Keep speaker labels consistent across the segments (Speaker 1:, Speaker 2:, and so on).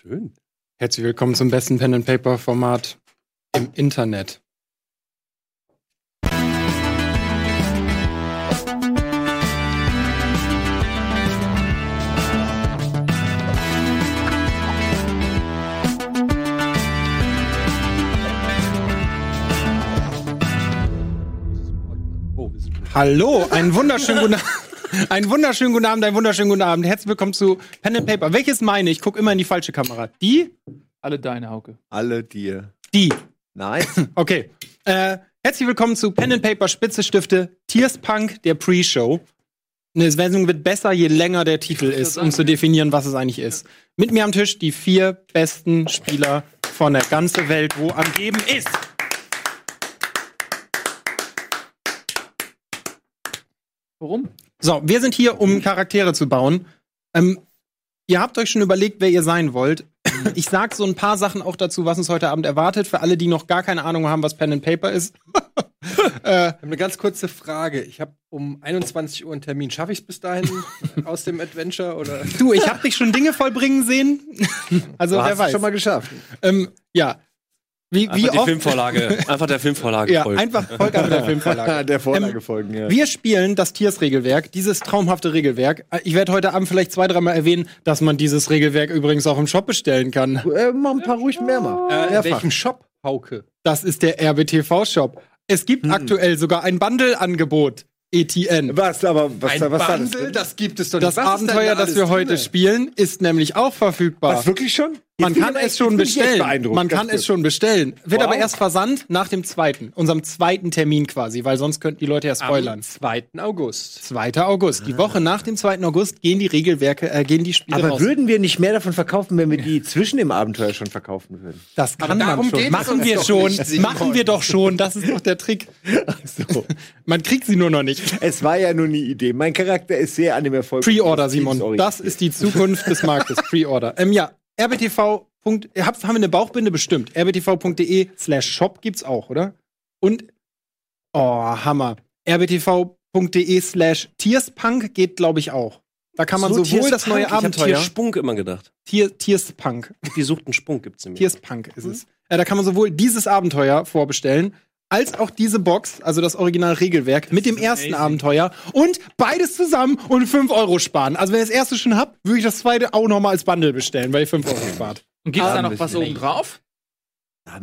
Speaker 1: Schön.
Speaker 2: Herzlich willkommen zum besten Pen and Paper Format im Internet.
Speaker 1: Oh,
Speaker 2: Hallo, einen wunderschönen guten Einen wunderschönen guten Abend, einen wunderschönen guten Abend. Herzlich willkommen zu Pen and Paper. Welches meine ich? Guck immer in die falsche Kamera. Die?
Speaker 3: Alle deine, Hauke.
Speaker 1: alle dir.
Speaker 2: Die.
Speaker 1: Nice.
Speaker 2: Okay. Äh, herzlich willkommen zu Pen and Paper Spitze Stifte Tears Punk, der Pre-Show. Eine Sendung wird besser, je länger der Titel ist, um zu definieren, was es eigentlich ist. Mit mir am Tisch die vier besten Spieler von der ganzen Welt, wo am Geben ist.
Speaker 3: Warum?
Speaker 2: So, wir sind hier, um Charaktere zu bauen. Ähm, ihr habt euch schon überlegt, wer ihr sein wollt. Ich sag so ein paar Sachen auch dazu, was uns heute Abend erwartet, für alle, die noch gar keine Ahnung haben, was Pen and Paper ist. äh,
Speaker 1: Ich habe eine ganz kurze Frage. Ich habe um 21 Uhr einen Termin. Schaffe ich es bis dahin aus dem Adventure oder?
Speaker 2: du, ich hab dich schon Dinge vollbringen sehen. also,
Speaker 1: Du
Speaker 2: wer weiß.
Speaker 1: schon mal geschafft.
Speaker 2: ähm, ja. Wie, wie
Speaker 4: Einfach die
Speaker 2: oft?
Speaker 4: Filmvorlage. Einfach der Filmvorlage
Speaker 2: ja,
Speaker 4: folgen.
Speaker 2: einfach mit der Filmvorlage.
Speaker 1: Der Vorlage
Speaker 2: Ähm,
Speaker 1: folgen, ja.
Speaker 2: Wir spielen das Tiers-Regelwerk, dieses traumhafte Regelwerk. Ich werde heute Abend vielleicht zwei, dreimal erwähnen, dass man dieses Regelwerk übrigens auch im Shop bestellen kann.
Speaker 1: Äh, mach ein paar ruhig mehr mal.
Speaker 2: Äh,
Speaker 1: Mehrfach.
Speaker 2: welchen
Speaker 1: Shop, Hauke?
Speaker 2: Das ist der RBTV-Shop. Es gibt
Speaker 1: Hm.
Speaker 2: aktuell sogar ein Bundle-Angebot. ETN.
Speaker 1: Was, aber was,
Speaker 5: Ein
Speaker 1: was
Speaker 5: Bundle,
Speaker 1: das?
Speaker 5: das gibt es doch
Speaker 2: Das
Speaker 5: nicht. Was ist denn
Speaker 2: Abenteuer,
Speaker 5: da
Speaker 2: das wir
Speaker 5: alles
Speaker 2: heute
Speaker 5: drinne?
Speaker 2: spielen, ist nämlich auch verfügbar.
Speaker 1: Was, wirklich schon?
Speaker 2: Man kann es schon bestellen. Man kann es schon bestellen. Wird
Speaker 1: Wow.
Speaker 2: aber erst versandt nach dem zweiten, unserem zweiten Termin quasi, weil sonst könnten die Leute ja spoilern.
Speaker 5: Am 2. August.
Speaker 2: 2. August. Die Woche nach dem 2. August gehen die Regelwerke, äh, gehen die Spiele
Speaker 1: Aber
Speaker 2: raus.
Speaker 1: würden wir nicht mehr davon verkaufen, wenn wir die zwischen dem Abenteuer schon verkaufen würden?
Speaker 2: das kann man schon. Machen wir
Speaker 5: doch
Speaker 2: schon.
Speaker 5: nicht.
Speaker 2: Machen wir doch schon. Das ist doch der Trick.
Speaker 1: So.
Speaker 2: Man kriegt sie nur noch nicht.
Speaker 1: Es war ja nur eine Idee. Mein Charakter ist sehr an dem Erfolg.
Speaker 2: Pre-Order, Simon. Das ist die Zukunft des Marktes. Pre-Order. Ähm, ja, rbtv. Haben wir eine Bauchbinde bestimmt? rbtv.de slash shop gibt's auch, oder? Und, oh, Hammer. rbtv.de slash tierspunk geht, glaube ich, auch. Da kann man
Speaker 4: So,
Speaker 2: sowohl
Speaker 4: Tiers
Speaker 2: das neue.
Speaker 4: Ich
Speaker 2: Abenteuer.
Speaker 4: Tier Spunk immer gedacht.
Speaker 2: Tier, Tierspunk.
Speaker 4: Die suchten Spunk gibt's nämlich.
Speaker 2: Tierspunk ist es. Äh, da kann man sowohl dieses Abenteuer vorbestellen, als auch diese Box, also das Original-Regelwerk, mit dem ersten Abenteuer und beides zusammen und 5 Euro sparen. Also wenn ihr das erste schon habt, würde ich das zweite auch nochmal als Bundle bestellen, weil ihr 5 Euro spart.
Speaker 3: Und gibt's da
Speaker 1: Ah,
Speaker 3: noch was oben drauf?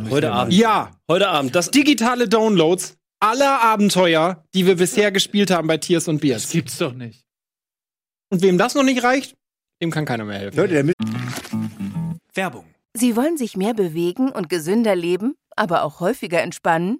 Speaker 4: Heute Abend.
Speaker 2: Ja,
Speaker 4: Heute Abend. Das
Speaker 2: digitale Downloads aller Abenteuer, die wir bisher gespielt haben bei Tiers und
Speaker 3: Das
Speaker 2: Beers.
Speaker 3: gibt's doch nicht.
Speaker 2: Und wem das noch nicht reicht, dem kann keiner mehr helfen.
Speaker 1: Leute, der
Speaker 6: Werbung.
Speaker 7: Sie wollen sich mehr bewegen und gesünder leben, aber auch häufiger entspannen?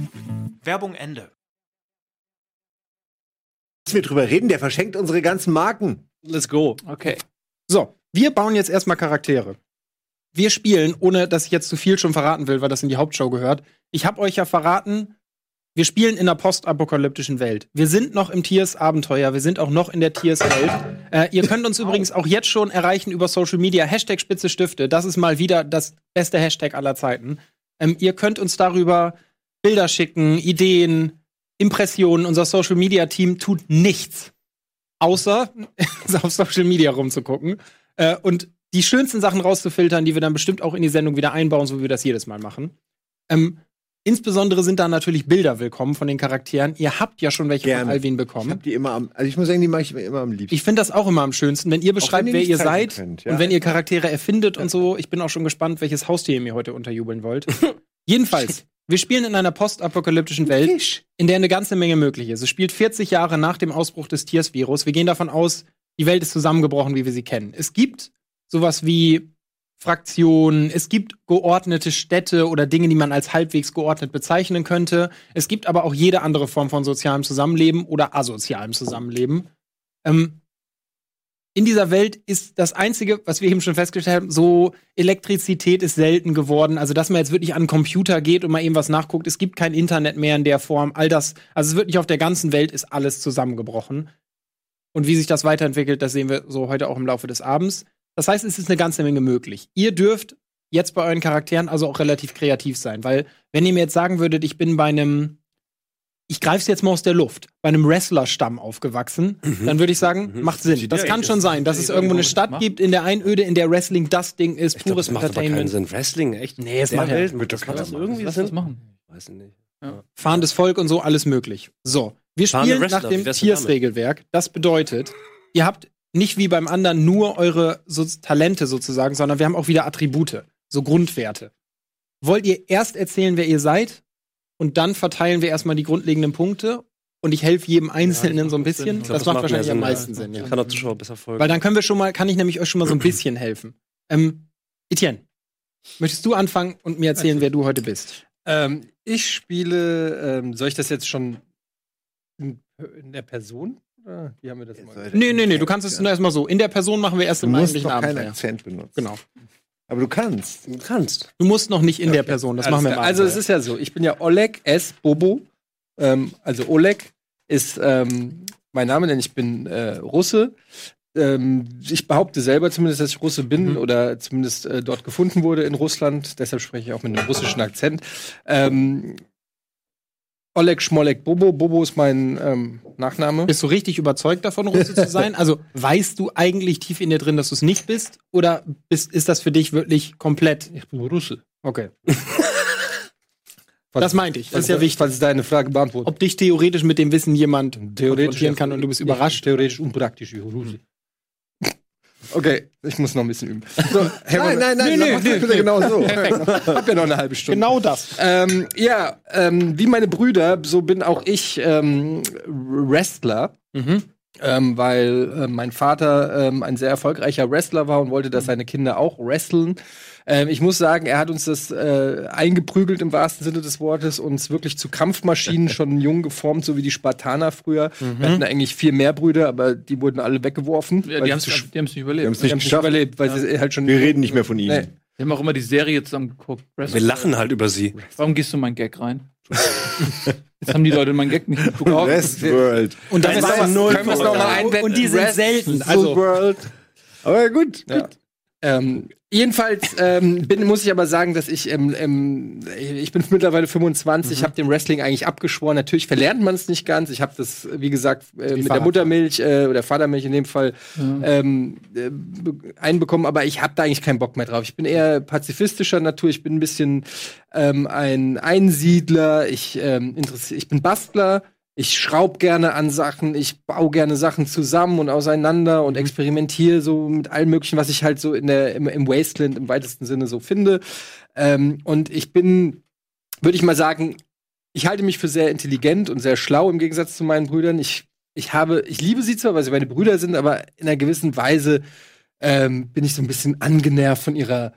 Speaker 6: Werbung Ende.
Speaker 1: müssen wir drüber reden, der verschenkt unsere ganzen Marken.
Speaker 4: Let's go.
Speaker 3: Okay.
Speaker 2: So, wir bauen jetzt erstmal Charaktere. Wir spielen, ohne dass ich jetzt zu viel schon verraten will, weil das in die Hauptshow gehört. Ich habe euch ja verraten, wir spielen in einer postapokalyptischen Welt. Wir sind noch im Tiers-Abenteuer, wir sind auch noch in der Tiers-Welt. Äh, ihr könnt uns übrigens auch jetzt schon erreichen über Social Media. Hashtag Spitze Stifte, das ist mal wieder das beste Hashtag aller Zeiten. Ähm, ihr könnt uns darüber Bilder schicken, Ideen, Impressionen. Unser Social Media Team tut nichts, außer auf Social Media rumzugucken äh, und die schönsten Sachen rauszufiltern, die wir dann bestimmt auch in die Sendung wieder einbauen, so wie wir das jedes Mal machen. Ähm, insbesondere sind da natürlich Bilder willkommen von den Charakteren. Ihr habt ja schon welche
Speaker 1: Gerne.
Speaker 2: von Alvin
Speaker 1: Ich
Speaker 2: bekommen.
Speaker 1: hab die immer am, also ich muss sagen, die mache ich mir immer am liebsten.
Speaker 2: Ich finde das auch immer am schönsten, wenn ihr beschreibt,
Speaker 1: ihr
Speaker 2: wer ihr seid
Speaker 1: könnt, ja.
Speaker 2: und wenn ihr Charaktere erfindet und so. Ich bin auch schon gespannt, welches Haustier ihr mir heute unterjubeln wollt. Jedenfalls, wir spielen in einer postapokalyptischen Welt, in der eine ganze Menge möglich ist. Es spielt 40 Jahre nach dem Ausbruch des Tiers-Virus. Wir gehen davon aus, die Welt ist zusammengebrochen, wie wir sie kennen. Es gibt sowas wie Fraktionen, es gibt geordnete Städte oder Dinge, die man als halbwegs geordnet bezeichnen könnte. Es gibt aber auch jede andere Form von sozialem Zusammenleben oder asozialem Zusammenleben. Ähm, in dieser Welt ist das Einzige, was wir eben schon festgestellt haben, so Elektrizität ist selten geworden. Also, dass man jetzt wirklich an einen Computer geht und mal eben was nachguckt. Es gibt kein Internet mehr in der Form. All das, also wirklich auf der ganzen Welt ist alles zusammengebrochen. Und wie sich das weiterentwickelt, das sehen wir so heute auch im Laufe des Abends. Das heißt, es ist eine ganze Menge möglich. Ihr dürft jetzt bei euren Charakteren also auch relativ kreativ sein, weil wenn ihr mir jetzt sagen würdet, ich bin bei einem ich greife es jetzt mal aus der Luft, bei einem Wrestler-Stamm aufgewachsen,
Speaker 4: Mhm.
Speaker 2: dann würde ich sagen, macht Sinn. Das kann schon sein, dass es irgendwo eine Stadt gibt in der Einöde, in der Wrestling das Ding ist,
Speaker 4: Ich
Speaker 2: pures
Speaker 4: das macht aber keinen
Speaker 2: Entertainment.
Speaker 4: Sinn. Wrestling, echt?
Speaker 2: Nee, es macht
Speaker 4: Welt,
Speaker 2: ja-
Speaker 4: macht das, das irgendwie
Speaker 3: Lass das machen.
Speaker 4: Weiß ich nicht.
Speaker 2: Fahrendes Volk und so, alles möglich. So, wir
Speaker 4: Fahrende
Speaker 2: spielen
Speaker 4: Wrestler,
Speaker 2: nach dem? Tiers-Regelwerk. Das bedeutet, ihr habt nicht wie beim anderen nur eure so Talente sozusagen, sondern wir haben auch wieder Attribute, so Grundwerte. Wollt ihr erst erzählen, wer ihr seid und dann verteilen wir erstmal die grundlegenden Punkte und ich helfe jedem Einzelnen so ein bisschen?
Speaker 3: Ich
Speaker 2: das,
Speaker 3: glaub,
Speaker 4: das
Speaker 2: macht
Speaker 4: macht
Speaker 2: wahrscheinlich am
Speaker 4: Sinn, ja.
Speaker 2: meisten Sinn, ja.
Speaker 4: Kann der Zuschauer besser folgen.
Speaker 2: Weil dann können wir schon mal, kann ich nämlich euch schon mal so ein bisschen helfen. Ähm, Etienne, möchtest du anfangen und mir erzählen, wer du heute bist?
Speaker 1: Ähm, ich spiele, ähm, soll ich das jetzt schon in, in der Person? Oder wie haben wir das mal?
Speaker 2: Nee, nee, nee, du kannst es nur erstmal so. In der Person machen wir erst
Speaker 5: Du
Speaker 2: im
Speaker 5: musst
Speaker 2: eigentlichen
Speaker 5: noch keinen. Akzent benutzen.
Speaker 2: Genau.
Speaker 5: Aber du kannst.
Speaker 4: du kannst.
Speaker 2: Du musst noch nicht in der Person, das
Speaker 1: Alles
Speaker 2: machen wir mal.
Speaker 1: Also es ist ja so, ich bin ja Oleg S. Bobo. Ähm, also Oleg ist ähm, mein Name, denn ich bin äh, Russe. Ähm, ich behaupte selber zumindest, dass ich Russe bin
Speaker 2: Mhm.
Speaker 1: oder zumindest äh, dort gefunden wurde in Russland. Deshalb spreche ich auch mit einem russischen Akzent. Ähm, Oleg Schmolek Bobo. Bobo ist mein ähm, Nachname.
Speaker 2: Bist du richtig überzeugt davon, Russe zu sein? Also weißt du eigentlich tief in dir drin, dass du es nicht bist? Oder bist, ist das für dich wirklich komplett?
Speaker 1: Ich bin Russe.
Speaker 2: Okay. Das meinte ich. Das ist ja wichtig.
Speaker 1: Falls deine Frage beantwortet.
Speaker 2: Ob dich theoretisch mit dem Wissen jemand konfrontieren kann und du bist überrascht.
Speaker 1: Theoretisch unpraktisch wie Russe. Okay, ich muss noch ein bisschen üben. So,
Speaker 5: Nein, nein, nein,
Speaker 1: Nee,
Speaker 5: mach
Speaker 1: nee,
Speaker 5: das bitte genau so.
Speaker 1: Hab ja noch eine halbe Stunde.
Speaker 2: Genau das.
Speaker 1: Ähm, ja, ähm, wie meine Brüder, so bin auch ich ähm, Wrestler.
Speaker 2: Mhm.
Speaker 1: Ähm, weil äh, mein Vater ähm, ein sehr erfolgreicher Wrestler war und wollte, dass seine Kinder auch wresteln. Ähm, ich muss sagen, er hat uns das äh, eingeprügelt im wahrsten Sinne des Wortes, uns wirklich zu Kampfmaschinen schon jung geformt, so wie die Spartaner früher. Wir hatten eigentlich viel mehr Brüder, aber die wurden alle weggeworfen.
Speaker 3: Ja, die haben es nicht
Speaker 5: Wir
Speaker 3: überlebt.
Speaker 1: die
Speaker 5: nicht
Speaker 1: haben es nicht
Speaker 5: geschafft.
Speaker 1: überlebt, weil sie halt schon.
Speaker 5: Wir reden nicht mehr von ihnen.
Speaker 1: Nee.
Speaker 3: Wir haben auch immer die Serie zusammen geguckt.
Speaker 4: Wir lachen halt über sie.
Speaker 3: Warum gehst du in meinen Gag rein? Jetzt haben die Leute meinen Gag nicht geguckt.
Speaker 5: Westworld.
Speaker 2: Und das ist null
Speaker 1: können wir es noch mal einbetten?
Speaker 2: Und die sind
Speaker 1: Rest-
Speaker 2: selten. Also
Speaker 5: World. Aber gut.
Speaker 1: Ja. Ähm, jedenfalls ähm, bin, muss ich aber sagen, dass ich, ähm, ähm, ich bin mittlerweile 25,
Speaker 2: Mhm.
Speaker 1: habe dem Wrestling eigentlich abgeschworen. Natürlich verlernt man es nicht ganz. Ich habe das, wie gesagt, äh, mit der. Muttermilch äh, oder Vatermilch in dem Fall ähm, äh, be- einbekommen, aber ich habe da eigentlich keinen Bock mehr drauf. Ich bin eher pazifistischer Natur. Ich bin ein bisschen ähm, ein Einsiedler. Ich, ähm, interessier- ich bin Bastler. Ich schraub gerne an Sachen, ich baue gerne Sachen zusammen und auseinander und experimentiere so mit allem möglichen, was ich halt so in der, im, im Wasteland im weitesten Sinne so finde. Ähm, und ich bin, würde ich mal sagen, ich halte mich für sehr intelligent und sehr schlau im Gegensatz zu meinen Brüdern. Ich, ich habe, ich liebe sie zwar, weil sie meine Brüder sind, aber in einer gewissen Weise ähm, bin ich so ein bisschen angenervt von ihrer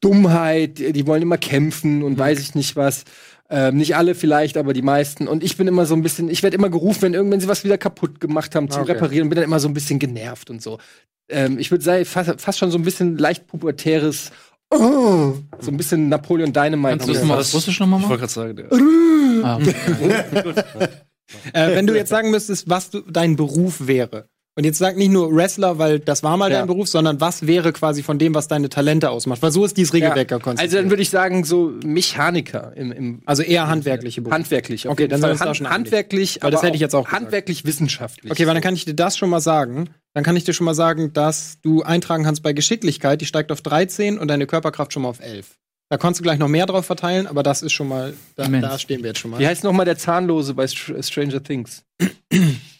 Speaker 1: Dummheit. Die, die wollen immer kämpfen und weiß ich nicht was. Ähm, nicht alle vielleicht, aber die meisten. Und ich bin immer so ein bisschen, ich werde immer gerufen, wenn irgendwann sie was wieder kaputt gemacht haben, zum
Speaker 2: Okay.
Speaker 1: Reparieren, und bin dann immer so ein bisschen genervt und so. Ähm, ich würde sagen, fast, fast schon so ein bisschen leicht pubertäres, oh, so ein bisschen Napoleon Dynamite.
Speaker 3: Kannst du das mal auf Russisch nochmal
Speaker 4: Ich
Speaker 3: machen?
Speaker 4: wollte gerade sagen, der-
Speaker 3: Ah,
Speaker 2: äh, wenn du jetzt sagen müsstest, was du, dein Beruf wäre. Und jetzt sag nicht nur Wrestler, weil das war mal
Speaker 1: Ja.
Speaker 2: dein Beruf, sondern was wäre quasi von dem, was deine Talente ausmacht. Weil so ist dieses Regelwerk ja.
Speaker 1: Also dann würde ich sagen, so Mechaniker im, im
Speaker 2: also eher handwerkliche Berufe.
Speaker 1: handwerklich.
Speaker 2: Okay, dann da
Speaker 1: Hand,
Speaker 2: schon
Speaker 1: handwerklich,
Speaker 2: Weil das
Speaker 1: aber
Speaker 2: hätte ich jetzt auch gesagt.
Speaker 1: handwerklich wissenschaftlich.
Speaker 2: Okay, weil dann kann ich dir das schon mal sagen. Dann kann ich dir schon mal sagen, dass du eintragen kannst bei Geschicklichkeit, die steigt auf 13 und deine Körperkraft schon mal auf 11. Da kannst du gleich noch mehr drauf verteilen, aber das ist schon mal, da, da stehen wir jetzt schon mal.
Speaker 1: Wie heißt noch mal der Zahnlose bei Str Stranger Things?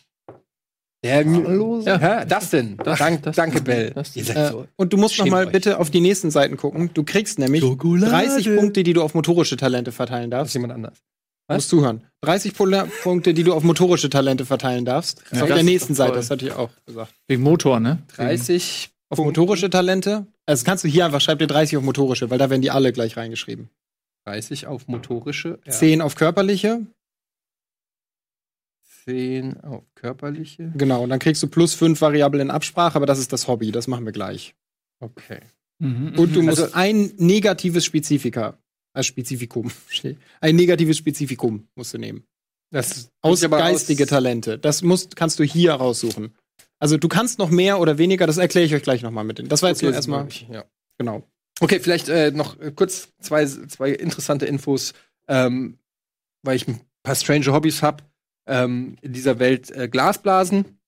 Speaker 1: Der
Speaker 5: Zahnlose?
Speaker 1: Ja, das denn.
Speaker 3: Das-
Speaker 1: Dank,
Speaker 3: das-
Speaker 1: danke, Bell.
Speaker 3: das-
Speaker 2: Äh,
Speaker 1: so.
Speaker 2: und du musst noch mal
Speaker 1: euch.
Speaker 2: bitte auf die nächsten Seiten gucken. Du kriegst nämlich 30 Punkte, die du auf motorische Talente verteilen
Speaker 1: Das ist
Speaker 2: darfst.
Speaker 1: jemand anders.
Speaker 2: Du musst zuhören. 30 Pol- Punkte, die du auf motorische Talente verteilen darfst.
Speaker 3: Ja,
Speaker 2: auf der nächsten Seite, das hatte ich auch gesagt.
Speaker 3: Wegen Motor, ne?
Speaker 1: 30
Speaker 2: Auf motorische Talente. Also kannst du hier einfach, schreib dir 30 auf motorische, weil da werden die alle gleich reingeschrieben.
Speaker 1: 30 auf motorische. Ja.
Speaker 2: 10 auf körperliche,
Speaker 1: 10 auf körperliche.
Speaker 2: Genau, und dann kriegst du plus 5 Variable in Absprache, aber das ist das Hobby, das machen wir gleich.
Speaker 1: Okay.
Speaker 3: Mhm,
Speaker 2: Und du
Speaker 3: mhm.
Speaker 2: musst
Speaker 1: Also-
Speaker 2: ein negatives Spezifika, äh, Spezifikum, ein negatives Spezifikum musst du nehmen.
Speaker 1: Das
Speaker 2: Aus geistige
Speaker 1: aus-
Speaker 2: Talente. Das musst, kannst du hier raussuchen. Also du kannst noch mehr oder weniger, das erkläre ich euch gleich nochmal mit. den- Das war jetzt
Speaker 1: Okay,
Speaker 2: nur erstmal,
Speaker 1: ja.
Speaker 2: genau.
Speaker 1: Okay, vielleicht äh, noch äh, kurz zwei, zwei interessante Infos, ähm, weil ich ein paar strange Hobbys habe. Ähm, in dieser Welt äh, Glasblasen.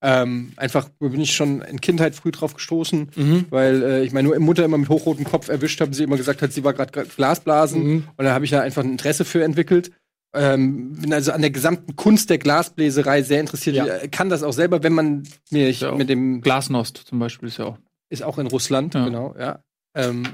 Speaker 1: Ähm, einfach bin ich schon in Kindheit früh drauf gestoßen,
Speaker 2: Mhm.
Speaker 1: weil äh, ich meine Mutter immer mit hochrotem Kopf erwischt habe, sie immer gesagt hat, sie war gerade Glasblasen.
Speaker 2: Mhm.
Speaker 1: Und da habe ich da einfach ein Interesse für entwickelt. Ähm, bin also an der gesamten Kunst der Glasbläserei sehr interessiert.
Speaker 2: Ja.
Speaker 1: Kann das auch selber, wenn man mir
Speaker 3: Ja,
Speaker 1: mit dem
Speaker 3: Glasnost zum Beispiel ist ja auch.
Speaker 1: ist auch in Russland,
Speaker 3: Ja.
Speaker 1: genau, ja. Ähm,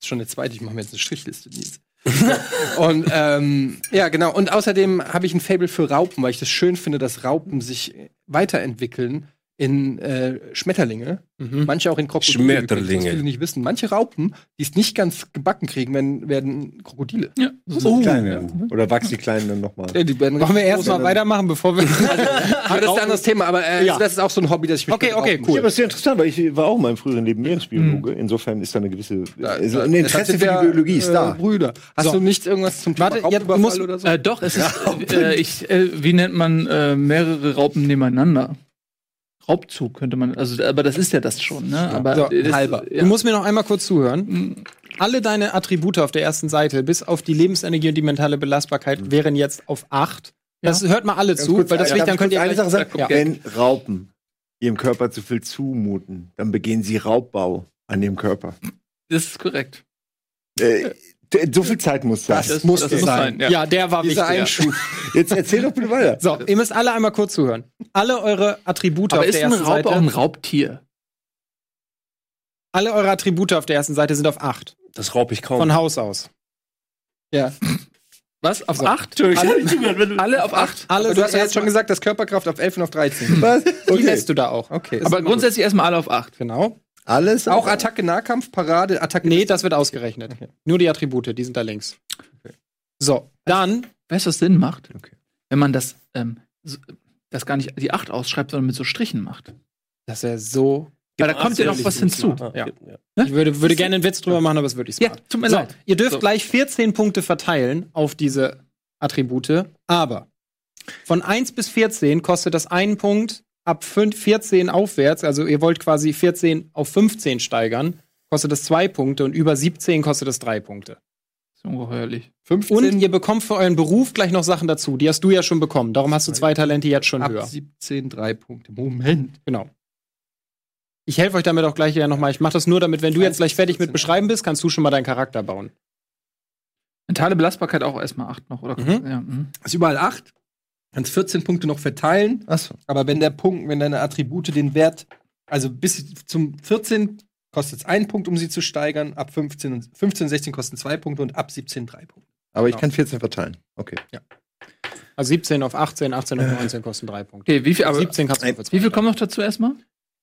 Speaker 1: ist schon der zweite, ich mache mir jetzt eine Strichliste. Nils. und ähm, ja, genau. Und außerdem habe ich ein Fable für Raupen, weil ich das schön finde, dass Raupen sich weiterentwickeln in äh, Schmetterlinge.
Speaker 2: Mhm.
Speaker 1: Manche auch in Krokodile.
Speaker 4: Schmetterlinge.
Speaker 1: übrigens, viele nicht wissen. Manche Raupen, die es nicht ganz gebacken kriegen, werden, werden Krokodile.
Speaker 3: Ja.
Speaker 1: Oh.
Speaker 5: Kleine. Oder wachsen die Kleinen dann nochmal?
Speaker 1: Ja, die werden
Speaker 2: Wollen wir erstmal weitermachen, bevor wir.
Speaker 1: Aber das ist ein anderes Thema, aber äh,
Speaker 2: Ja.
Speaker 1: das ist auch so ein Hobby, das ich mich
Speaker 2: Okay, okay, cool.
Speaker 5: Ja, aber das ist ja interessant, weil ich war auch in meinem früheren Leben Meeresbiologe. Insofern ist da eine gewisse
Speaker 1: Da-
Speaker 5: also
Speaker 1: da-
Speaker 5: ein
Speaker 1: das
Speaker 5: Interesse für die
Speaker 1: ja,
Speaker 5: Biologie ist
Speaker 1: äh,
Speaker 5: da.
Speaker 1: Brüder. Hast
Speaker 2: So.
Speaker 1: du nicht irgendwas zum Thema
Speaker 2: Warte, jetzt
Speaker 1: Raubüberfall
Speaker 2: muss-
Speaker 1: oder so?
Speaker 3: Äh, doch, es ist. Äh, ich, äh, wie nennt man äh, mehrere Raupen nebeneinander? Raubzug könnte man. Also, aber das ist ja das schon, ne? Aber
Speaker 2: So,
Speaker 3: das,
Speaker 1: halber.
Speaker 3: Ja.
Speaker 2: Du musst mir noch einmal kurz zuhören.
Speaker 3: Mhm.
Speaker 2: Alle deine Attribute auf der ersten Seite, bis auf die Lebensenergie und die mentale Belastbarkeit, wären jetzt auf 8. Das hört mal alle
Speaker 5: Ganz
Speaker 2: zu,
Speaker 5: kurz,
Speaker 2: weil das wichtig, dann
Speaker 5: ich
Speaker 2: könnt ihr
Speaker 5: eine Sache sagen.
Speaker 2: Ja.
Speaker 5: Wenn Raupen ihrem Körper zu viel zumuten, dann begehen sie Raubbau an dem Körper.
Speaker 3: Das ist korrekt.
Speaker 5: Äh, so viel Zeit muss sein.
Speaker 3: Das
Speaker 1: muss
Speaker 3: das
Speaker 1: es
Speaker 3: muss
Speaker 1: sein.
Speaker 3: Ja.
Speaker 2: Ja, der war
Speaker 1: Dieser
Speaker 2: wichtig.
Speaker 1: Einschub.
Speaker 5: Jetzt erzähl doch bitte weiter.
Speaker 2: So, ihr müsst alle einmal kurz zuhören. Alle eure Attribute
Speaker 3: Aber
Speaker 2: auf
Speaker 3: ist
Speaker 2: der
Speaker 3: ein
Speaker 2: ersten
Speaker 3: Raub auch ein
Speaker 2: Seite,
Speaker 3: Raubtier?
Speaker 2: alle eure Attribute auf der ersten Seite sind auf 8.
Speaker 4: Das raub ich kaum.
Speaker 2: Von Haus aus.
Speaker 1: Ja.
Speaker 3: Was? Auf
Speaker 2: So.
Speaker 3: acht? Alle, alle auf acht?
Speaker 2: Alle
Speaker 1: Aber du hast ja jetzt schon gesagt, dass Körperkraft auf 11 und auf 13.
Speaker 5: Was?
Speaker 2: Die
Speaker 5: Okay.
Speaker 2: lässt du da auch.
Speaker 1: Okay.
Speaker 3: Aber grundsätzlich erstmal alle auf acht.
Speaker 2: Genau.
Speaker 5: Alles
Speaker 1: auch Attacke, Nahkampf, Parade, Attacke.
Speaker 2: Nee, das wird ausgerechnet.
Speaker 1: Okay.
Speaker 2: Nur die Attribute, die sind da links. So, dann
Speaker 3: Weißt du, was Sinn macht?
Speaker 5: Okay.
Speaker 3: Wenn man das, ähm, das gar nicht die acht ausschreibt, sondern mit so Strichen macht.
Speaker 2: Das wäre so.
Speaker 3: Weil da kommt ja noch was hinzu.
Speaker 2: Ja.
Speaker 4: Ja.
Speaker 2: Ich würde, würde gerne einen Witz drüber machen, aber es wird nicht
Speaker 3: Ja,
Speaker 2: smart.
Speaker 3: tut mir
Speaker 2: So,
Speaker 3: leid.
Speaker 2: ihr dürft
Speaker 3: So.
Speaker 2: gleich 14 Punkte verteilen auf diese Attribute, aber von 1 bis 14 kostet das einen Punkt, ab 5, 14 aufwärts, also ihr wollt quasi 14 auf 15 steigern, kostet das zwei Punkte und über 17 kostet das drei Punkte.
Speaker 3: Das ist ungeheuerlich.
Speaker 1: 15
Speaker 2: Und ihr bekommt für euren Beruf gleich noch Sachen dazu. Die hast du ja schon bekommen. Darum hast du zwei Talente jetzt schon
Speaker 1: ab
Speaker 2: höher.
Speaker 1: 17 drei Punkte. Moment.
Speaker 2: Genau. Ich helfe euch damit auch gleich ja nochmal. Ich mache das nur, damit, wenn du jetzt gleich fertig mit Beschreiben bist, kannst du schon mal deinen Charakter bauen.
Speaker 3: Mentale Belastbarkeit auch erstmal acht noch, oder?
Speaker 2: Mhm.
Speaker 3: Ja, mhm.
Speaker 1: Ist überall 8. Kannst 14 Punkte noch verteilen.
Speaker 5: Achso.
Speaker 1: Aber wenn der Punkt, wenn deine Attribute den Wert, also bis zum 14 kostet es einen Punkt, um sie zu steigern, ab 15 und 15, 16 kosten zwei Punkte und ab 17 drei Punkte.
Speaker 5: Aber ich kann 14 verteilen. Okay.
Speaker 2: Also 17 auf 18, 18 auf 19 kosten drei Punkte.
Speaker 3: Okay, wie viel, aber
Speaker 2: 17 kannst du
Speaker 3: wie viel kommen noch dazu erstmal?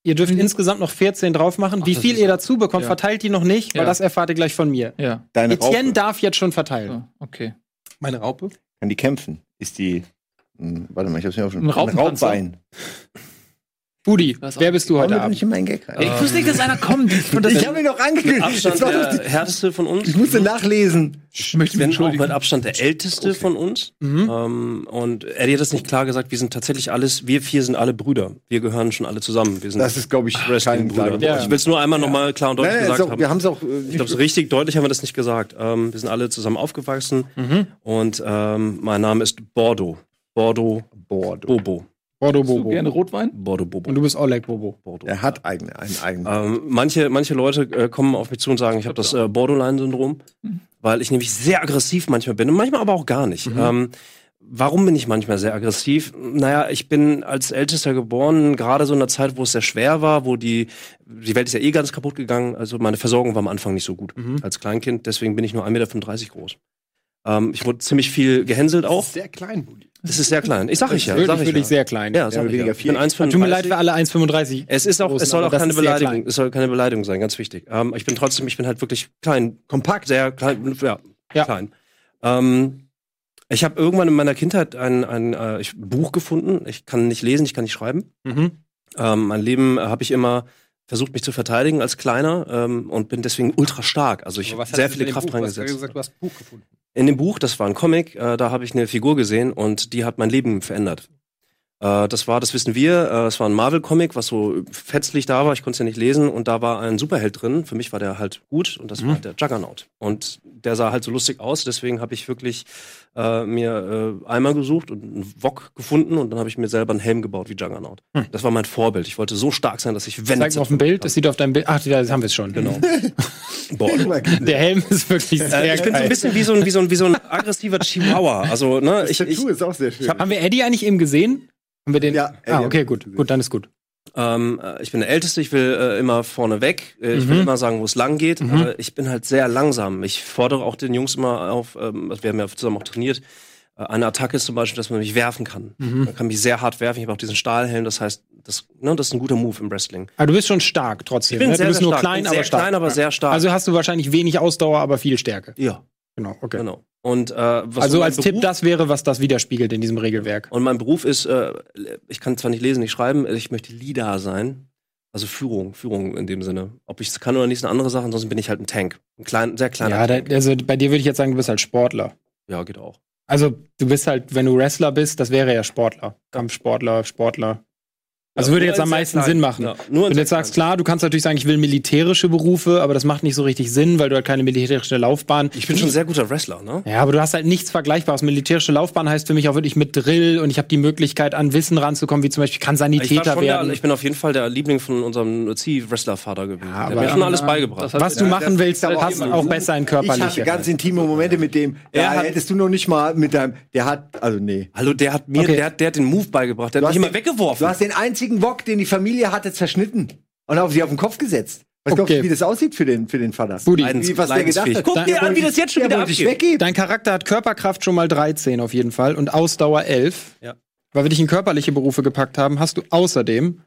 Speaker 2: Ihr dürft insgesamt noch 14 drauf machen.
Speaker 3: Ach,
Speaker 2: Wie viel ihr dazu bekommt,
Speaker 3: ja.
Speaker 2: verteilt die noch nicht, weil
Speaker 3: Ja.
Speaker 2: das erfahrt ihr gleich von mir.
Speaker 3: Ja.
Speaker 5: Deine
Speaker 2: Etienne
Speaker 5: Raupe,
Speaker 2: darf jetzt schon verteilen.
Speaker 3: So, okay.
Speaker 1: Meine Raupe?
Speaker 5: kann die kämpfen? Ist die. Hm, warte mal, ich hab's mir auf
Speaker 3: Ein Raupenpanzer.
Speaker 5: Raubbein.
Speaker 2: Budi,
Speaker 3: auch-
Speaker 2: wer bist du heute Abend?
Speaker 5: ich in meinen Gag rein?
Speaker 3: Ich wusste nicht, dass einer kommt. Das
Speaker 5: Ich habe ihn noch angekündigt.
Speaker 4: Abstand der härteste von uns.
Speaker 5: Ich musste nachlesen.
Speaker 3: ich möchte mich
Speaker 4: Wenn auch
Speaker 3: entschuldigen.
Speaker 4: mit Abstand der älteste von uns.
Speaker 2: Mhm.
Speaker 4: Ähm, und Eddie hat das nicht klar gesagt, wir sind tatsächlich alles, wir vier sind alle Brüder. Wir gehören schon alle zusammen. Wir sind
Speaker 5: Das ist, glaube ich, kein. Brüder.
Speaker 2: Ja.
Speaker 4: Ich will es nur einmal nochmal klar und deutlich
Speaker 5: Nein,
Speaker 4: gesagt
Speaker 5: auch,
Speaker 4: haben.
Speaker 5: wir haben es auch.
Speaker 4: Ich glaube, so richtig deutlich haben wir das nicht gesagt. Ähm, wir sind alle zusammen aufgewachsen
Speaker 2: Mhm.
Speaker 4: und ähm, mein Name ist Bordo. Bordo
Speaker 5: Bordeaux.
Speaker 4: Bobo.
Speaker 2: Bordeaux
Speaker 3: Hast du
Speaker 2: Bobo.
Speaker 3: gerne Rotwein?
Speaker 4: Bordo Bobo.
Speaker 2: Und du bist Oleg Bobo.
Speaker 4: Bordo.
Speaker 5: Er hat eigene, einen eigenen.
Speaker 4: Ähm, manche, manche Leute äh, kommen auf mich zu und sagen, ich habe das äh, Borderline-Syndrom, weil ich nämlich sehr aggressiv manchmal bin und manchmal aber auch gar nicht. Ähm, warum bin ich manchmal sehr aggressiv? Naja, ich bin als Ältester geboren, gerade so in einer Zeit, wo es sehr schwer war, wo die, die Welt ist ja eh ganz kaputt gegangen. Also meine Versorgung war am Anfang nicht so gut
Speaker 2: Mhm.
Speaker 4: als Kleinkind, deswegen bin ich nur 1,35 Meter groß. Ähm, ich wurde ziemlich viel gehänselt auch.
Speaker 1: Sehr klein, Budi.
Speaker 4: Das ist sehr klein. Ich sag ich ja.
Speaker 2: Wirklich,
Speaker 4: Sag ich
Speaker 2: wirklich
Speaker 4: ja.
Speaker 2: sehr klein.
Speaker 4: Ja, sag ich
Speaker 5: weniger
Speaker 4: ja. Ich bin
Speaker 5: viel.
Speaker 4: 1,35.
Speaker 2: Tut mir leid für alle 1,35.
Speaker 4: Es ist auch, es soll auch
Speaker 2: das
Speaker 4: keine
Speaker 2: ist
Speaker 4: Beleidigung, es soll keine Beleidigung sein, ganz wichtig. Ähm, ich bin trotzdem, ich bin halt wirklich klein, kompakt, sehr klein, ja,
Speaker 2: Ja.
Speaker 4: klein. Ähm, Ich habe irgendwann in meiner Kindheit ein, ein äh, ich, Buch gefunden. Ich kann nicht lesen, ich kann nicht schreiben.
Speaker 2: Mhm.
Speaker 4: Ähm, mein Leben äh, habe ich immer versucht, mich zu verteidigen als Kleiner ähm, und bin deswegen ultra stark. Also ich habe
Speaker 1: was
Speaker 4: sehr
Speaker 1: dem
Speaker 4: Kraft
Speaker 1: Buch? Du hast
Speaker 4: reingesetzt.
Speaker 1: gesagt, du hast ein Buch gefunden.
Speaker 4: In dem Buch, das war ein Comic, äh, da habe ich eine Figur gesehen und die hat mein Leben verändert. Äh, das war, das wissen wir, äh, es war ein Marvel-Comic, was so fetzlich da war, ich konnte es ja nicht lesen und da war ein Superheld drin. Für mich war der halt gut und das war der Juggernaut. Und der sah halt so lustig aus, deswegen habe ich wirklich äh, mir äh, Eimer gesucht und einen Wok gefunden und dann habe ich mir selber einen Helm gebaut wie Juggernaut. Das war mein Vorbild. Ich wollte so stark sein, dass ich Wände
Speaker 2: Zeig mal auf dem Bild, das sieht auf deinem Bild. Ach, da haben wir es schon.
Speaker 4: Genau. Boah.
Speaker 2: Der Helm ist wirklich sehr
Speaker 4: Äh, ich bin so ein bisschen wie so ein, wie so ein, wie so ein aggressiver Chihuahua. Also, ne,
Speaker 5: Das
Speaker 4: ich, ich,
Speaker 5: Tattoo ist auch sehr schön.
Speaker 2: Haben wir Eddie eigentlich eben gesehen? Haben wir den?
Speaker 5: Ja, Eddie
Speaker 2: ah, okay, gut. Gut, dann ist gut.
Speaker 4: Ähm, äh, ich bin der Älteste, ich will äh, immer vorne weg. Äh, ich will
Speaker 2: Mhm.
Speaker 4: immer sagen, wo es lang geht.
Speaker 2: Mhm.
Speaker 4: Äh, ich bin halt sehr langsam. Ich fordere auch den Jungs immer auf, ähm, wir haben ja zusammen auch trainiert. Äh, eine Attacke ist zum Beispiel, dass man mich werfen kann.
Speaker 2: Mhm.
Speaker 4: Man kann mich sehr hart werfen. Ich habe auch diesen Stahlhelm. Das heißt, das, ne, das ist ein guter Move im Wrestling.
Speaker 2: Aber du bist schon stark trotzdem.
Speaker 4: Ich bin
Speaker 2: ne?
Speaker 4: sehr,
Speaker 2: du bist
Speaker 4: sehr
Speaker 2: nur
Speaker 4: stark.
Speaker 2: klein, aber
Speaker 4: sehr
Speaker 2: stark.
Speaker 4: klein, aber sehr stark.
Speaker 2: Also hast du wahrscheinlich wenig Ausdauer, aber viel Stärke.
Speaker 4: ja,
Speaker 2: Genau, okay.
Speaker 4: genau. Und äh,
Speaker 2: Also als Tipp,
Speaker 4: Beruf-
Speaker 2: das wäre, was das widerspiegelt in diesem Regelwerk.
Speaker 4: Und mein Beruf ist, äh, ich kann zwar nicht lesen, nicht schreiben, ich möchte Leader sein. Also Führung, Führung in dem Sinne. Ob ich es kann oder nicht, ist eine andere Sache. Ansonsten bin ich halt ein Tank. Ein klein, sehr kleiner
Speaker 2: Ja,
Speaker 4: Tank.
Speaker 2: also bei dir würde ich jetzt sagen, du bist halt Sportler.
Speaker 4: ja, geht auch.
Speaker 2: Also du bist halt, wenn du Wrestler bist, das wäre ja Sportler. Kampfsportler, Sportler. Also
Speaker 4: Ja,
Speaker 2: würde jetzt am meisten
Speaker 4: klein.
Speaker 2: Sinn machen.
Speaker 4: Ja,
Speaker 2: Wenn du jetzt sagst, klar, du kannst natürlich sagen, ich will militärische Berufe, aber das macht nicht so richtig Sinn, weil du halt keine militärische Laufbahn.
Speaker 4: Ich bin schon ein sehr guter Wrestler, ne?
Speaker 2: Ja, aber du hast halt nichts Vergleichbares. Militärische Laufbahn heißt für mich auch wirklich mit Drill und ich habe die Möglichkeit, an Wissen ranzukommen, wie zum Beispiel, ich kann
Speaker 4: Ich, war
Speaker 2: Sanitäter
Speaker 4: schon der,
Speaker 2: werden.
Speaker 4: ich bin auf jeden Fall der Liebling von unserem Zieh-Wrestler-Vater gewesen.
Speaker 2: Ja,
Speaker 4: der hat
Speaker 2: aber-
Speaker 4: mir schon alles beigebracht.
Speaker 3: hat-
Speaker 2: Was du
Speaker 3: Ja,
Speaker 2: machen willst, passt
Speaker 5: auch
Speaker 2: besser in
Speaker 5: Ich hatte
Speaker 2: körperliche.
Speaker 5: ganz intime Momente mit dem.
Speaker 4: Er hat-
Speaker 5: hättest du noch nicht mal mit deinem. Der hat. Also, nee.
Speaker 4: Hallo, der hat mir,
Speaker 2: Okay.
Speaker 4: der, hat- der hat den Move beigebracht. Der
Speaker 5: Du
Speaker 4: hat mich immer
Speaker 5: den-
Speaker 4: weggeworfen.
Speaker 5: Du hast den einzigen Wok, den die Familie hatte, zerschnitten. Und auf sie auf den Kopf gesetzt. Was
Speaker 2: Okay.
Speaker 5: glaubst du, wie das aussieht für den, für den Vater?
Speaker 2: Budi,
Speaker 4: Leidens-
Speaker 5: Wie, was der gedacht hat.
Speaker 4: Guck dir an, wie das jetzt schon
Speaker 5: der
Speaker 4: wieder abgeht.
Speaker 2: Dein Charakter hat Körperkraft schon mal 13 auf jeden Fall und Ausdauer 11.
Speaker 4: Ja.
Speaker 2: Weil wir dich in körperliche Berufe gepackt haben, hast du außerdem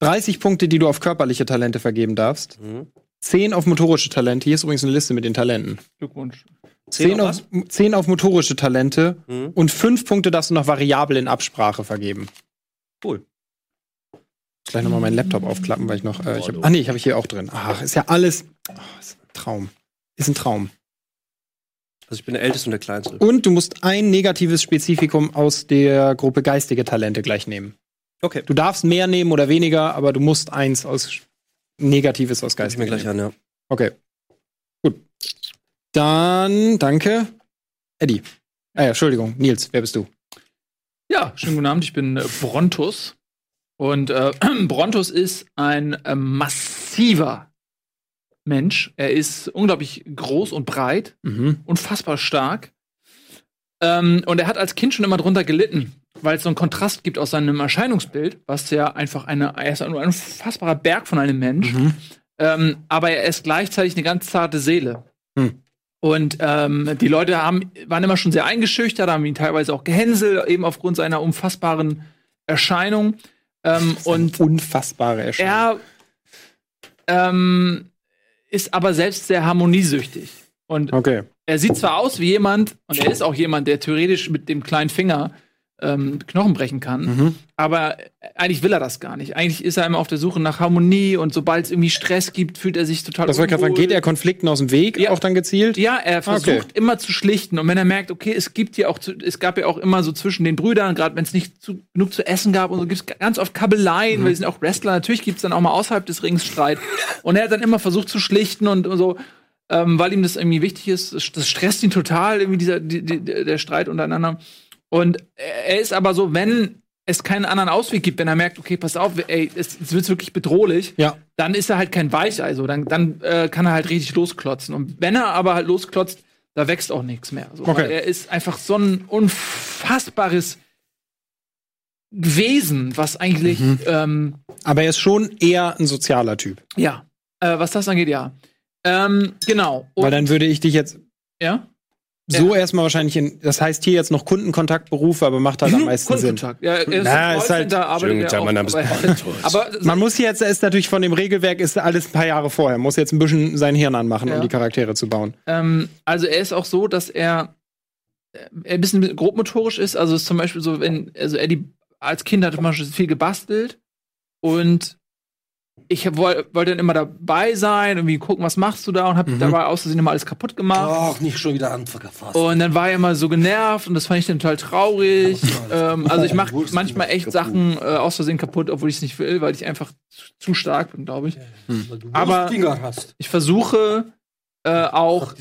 Speaker 2: 30 Punkte, die du auf körperliche Talente vergeben darfst.
Speaker 4: Mhm.
Speaker 2: 10 auf motorische Talente. Hier ist übrigens eine Liste mit den Talenten.
Speaker 3: Glückwunsch.
Speaker 4: 10
Speaker 2: 10
Speaker 4: auf
Speaker 2: auf, 10 auf motorische Talente
Speaker 4: Mhm.
Speaker 2: und 5 Punkte darfst du noch variabel in Absprache vergeben.
Speaker 4: Cool.
Speaker 2: Ich gleich nochmal meinen Laptop aufklappen, weil ich noch. Äh, ich hab, ah, nee, ich habe ich hier auch drin. Ach, ist ja alles. Oh, ist ein Traum. Ist ein Traum.
Speaker 4: Also ich bin der Älteste und der Kleinste.
Speaker 2: Und du musst ein negatives Spezifikum aus der Gruppe geistige Talente gleich nehmen.
Speaker 4: Okay.
Speaker 2: Du darfst mehr nehmen oder weniger, aber du musst eins aus Negatives aus
Speaker 4: Guck ich mir gleich
Speaker 2: nehmen.
Speaker 4: an, ja.
Speaker 2: Okay. Gut. Dann, danke. Eddie. Ah ja, Entschuldigung. Nils, wer bist du?
Speaker 3: Ja, schönen guten Abend, ich bin äh, Brontus. Und äh, Brontus ist ein äh, massiver Mensch. Er ist unglaublich groß und breit,
Speaker 2: Mhm.
Speaker 3: unfassbar stark. Ähm, und er hat als Kind schon immer drunter gelitten, weil es so einen Kontrast gibt aus seinem Erscheinungsbild, was ja einfach eine, er ist ein unfassbarer Berg von einem Mensch.
Speaker 2: Mhm.
Speaker 3: Ähm, aber er ist gleichzeitig eine ganz zarte Seele.
Speaker 2: Hm.
Speaker 3: Und ähm, die Leute haben, waren immer schon sehr eingeschüchtert, haben ihn teilweise auch gehänselt, eben aufgrund seiner unfassbaren Erscheinung. Ähm, und
Speaker 2: Unfassbare Erscheinung.
Speaker 3: er ähm, ist aber selbst sehr harmoniesüchtig. Und
Speaker 2: Okay.
Speaker 3: er sieht zwar aus wie jemand, und er ist auch jemand, der theoretisch mit dem kleinen Finger ähm, Knochen brechen kann,
Speaker 2: Mhm.
Speaker 3: aber eigentlich will er das gar nicht. Eigentlich ist er immer auf der Suche nach Harmonie und sobald es irgendwie Stress gibt, fühlt er sich total
Speaker 2: Das wollte ich gerade geht er Konflikten aus dem Weg
Speaker 3: Ja.
Speaker 2: auch dann gezielt?
Speaker 3: Ja, er versucht
Speaker 2: Okay.
Speaker 3: immer zu schlichten. Und wenn er merkt, okay, es gibt ja auch, es gab ja auch immer so zwischen den Brüdern, gerade wenn es nicht zu, genug zu essen gab und so, gibt es ganz oft Kabeleien, weil die sind auch Wrestler. Natürlich gibt es dann auch mal außerhalb des Rings Streit. Und er hat dann immer versucht zu schlichten und so, ähm, weil ihm das irgendwie wichtig ist. Das- Das stresst ihn total, irgendwie dieser, die, die, der Streit untereinander. Und er ist aber so, wenn es keinen anderen Ausweg gibt, wenn er merkt, okay, pass auf, ey, es, es wird wirklich bedrohlich,
Speaker 2: Ja.
Speaker 3: dann ist er halt kein Weichei. So. Dann, dann äh, kann er halt richtig losklotzen. Und wenn er aber halt losklotzt, da wächst auch nichts mehr. So.
Speaker 2: Okay.
Speaker 3: Weil Er ist einfach so ein unfassbares Wesen, was eigentlich,
Speaker 2: Mhm.
Speaker 3: ähm,
Speaker 2: Aber er ist schon eher ein sozialer Typ.
Speaker 3: ja, äh, was das angeht, ja. Ähm, genau. Und,
Speaker 2: Weil dann würde ich dich jetzt
Speaker 3: ja?
Speaker 2: So erstmal wahrscheinlich in, das heißt hier jetzt noch Kundenkontaktberufe, aber macht halt am meisten Sinn.
Speaker 3: Kundenkontakt. Ja, er ist,
Speaker 2: Na, ist halt-
Speaker 3: Callcenter, arbeitet er auch,
Speaker 4: mein Name ist
Speaker 3: aber, aber
Speaker 2: Man muss jetzt, ist natürlich von dem Regelwerk, ist alles ein paar Jahre vorher, muss jetzt ein bisschen sein Hirn anmachen,
Speaker 3: Ja.
Speaker 2: um die Charaktere zu bauen.
Speaker 3: Ähm, also er ist auch so, dass er äh, ein bisschen grobmotorisch ist. Also es ist zum Beispiel so, wenn, also Eddie als Kind hat man schon viel gebastelt und ich wollte dann immer dabei sein, irgendwie gucken, was machst du da und hab
Speaker 2: Mhm.
Speaker 3: dabei aus Versehen immer alles kaputt gemacht.
Speaker 1: Ach, nicht schon wieder angefasst.
Speaker 3: Und dann war er immer so genervt und das fand ich dann total traurig. ähm, also ich mache manchmal echt
Speaker 1: kaputt.
Speaker 3: Sachen äh, aus Versehen kaputt, obwohl ich es nicht will, weil ich einfach zu, zu stark bin, glaube ich.
Speaker 1: Du
Speaker 3: Aber-. Ich versuche äh, auch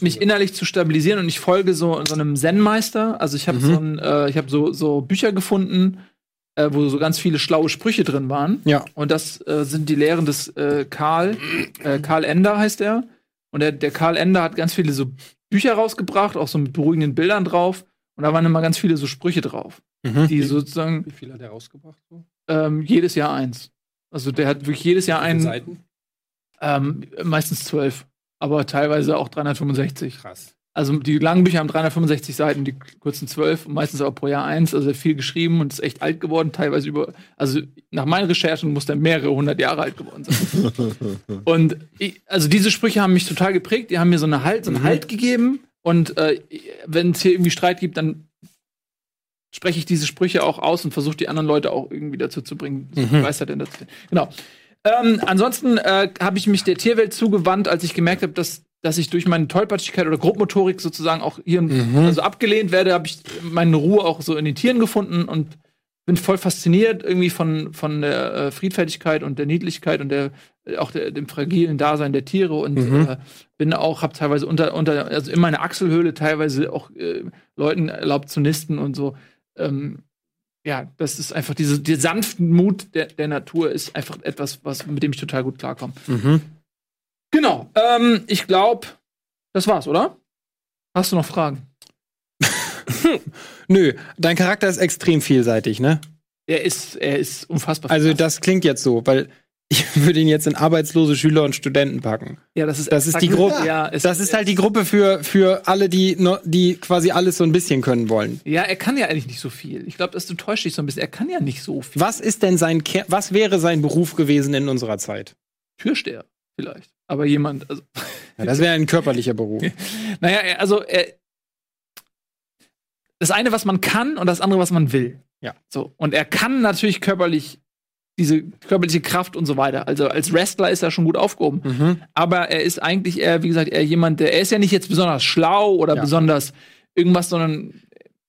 Speaker 3: mich innerlich zu stabilisieren und ich folge so, so einem Zen-Meister. Also ich habe
Speaker 2: Mhm.
Speaker 3: so, ein, äh, ich hab so, so Bücher gefunden, äh, wo so ganz viele schlaue Sprüche drin waren.
Speaker 2: Ja.
Speaker 3: Und das äh, sind die Lehren des äh, Karl. Äh, Karl Ender heißt er. Und der, der Karl Ender hat ganz viele so Bücher rausgebracht, auch so mit beruhigenden Bildern drauf. Und da waren immer ganz viele so Sprüche drauf,
Speaker 2: Mhm.
Speaker 3: die sozusagen
Speaker 1: Wie viel hat der rausgebracht? So?
Speaker 3: ähm, jedes Jahr eins. Also der hat wirklich jedes Jahr einen,
Speaker 1: Seiten?
Speaker 3: ähm, meistens zwölf, aber teilweise auch 365.
Speaker 1: Krass.
Speaker 3: Also die langen Bücher haben 365 Seiten, die kurzen 12, meistens aber pro Jahr eins, also viel geschrieben und ist echt alt geworden, teilweise über, also nach meinen Recherchen muss der mehrere hundert Jahre alt geworden sein. und ich, also diese Sprüche haben mich total geprägt, die haben mir so, eine halt, so einen Halt gegeben und äh, wenn es hier irgendwie Streit gibt, dann spreche ich diese Sprüche auch aus und versuche die anderen Leute auch irgendwie dazu zu bringen, so
Speaker 2: Mhm.
Speaker 3: Weisheit dazu. Genau. Ähm, ansonsten äh, habe ich mich der Tierwelt zugewandt, als ich gemerkt habe, dass, dass ich durch meine Tollpatschigkeit oder Grobmotorik sozusagen auch hier
Speaker 2: Mhm.
Speaker 3: also abgelehnt werde, habe ich meine Ruhe auch so in den Tieren gefunden und bin voll fasziniert irgendwie von, von der äh, Friedfertigkeit und der Niedlichkeit und der äh, auch der, dem fragilen Dasein der Tiere und
Speaker 2: Mhm.
Speaker 3: äh, bin auch, habe teilweise unter, unter, also in meiner Achselhöhle teilweise auch äh, Leuten erlaubt zu nisten und so. Ähm, ja, das ist einfach diese, der sanften Mut der, der Natur ist einfach etwas, was, mit dem ich total gut klarkomme.
Speaker 2: Mhm.
Speaker 3: Genau. Ähm, ich glaube, das war's, oder? Hast du noch Fragen?
Speaker 2: Nö, dein Charakter ist extrem vielseitig, ne?
Speaker 3: Er ist, er ist unfassbar.
Speaker 2: Also das klingt jetzt so, weil ich würde ihn jetzt in arbeitslose Schüler und Studenten packen.
Speaker 3: ja, das ist,
Speaker 2: das ist die Gruppe-
Speaker 3: Ja,
Speaker 2: Das ist halt die Gruppe für, für alle, die, die quasi alles so ein bisschen können wollen.
Speaker 3: Ja, er kann ja eigentlich nicht so viel. Ich glaube, das du täuscht dich so ein bisschen. Er kann ja nicht so viel.
Speaker 2: Was ist denn sein Ker was wäre sein Beruf gewesen in unserer Zeit?
Speaker 3: Türsteher vielleicht. Aber jemand, also
Speaker 2: Ja, das wäre ein körperlicher Beruf.
Speaker 3: Naja, also er, das eine, was man kann und das andere, was man will.
Speaker 2: Ja.
Speaker 3: So. Und er kann natürlich körperlich diese körperliche Kraft und so weiter. Also als Wrestler ist er schon gut aufgehoben.
Speaker 2: Mhm.
Speaker 3: Aber er ist eigentlich eher, wie gesagt, eher jemand, der er ist ja nicht jetzt besonders schlau oder
Speaker 2: Ja.
Speaker 3: besonders irgendwas, sondern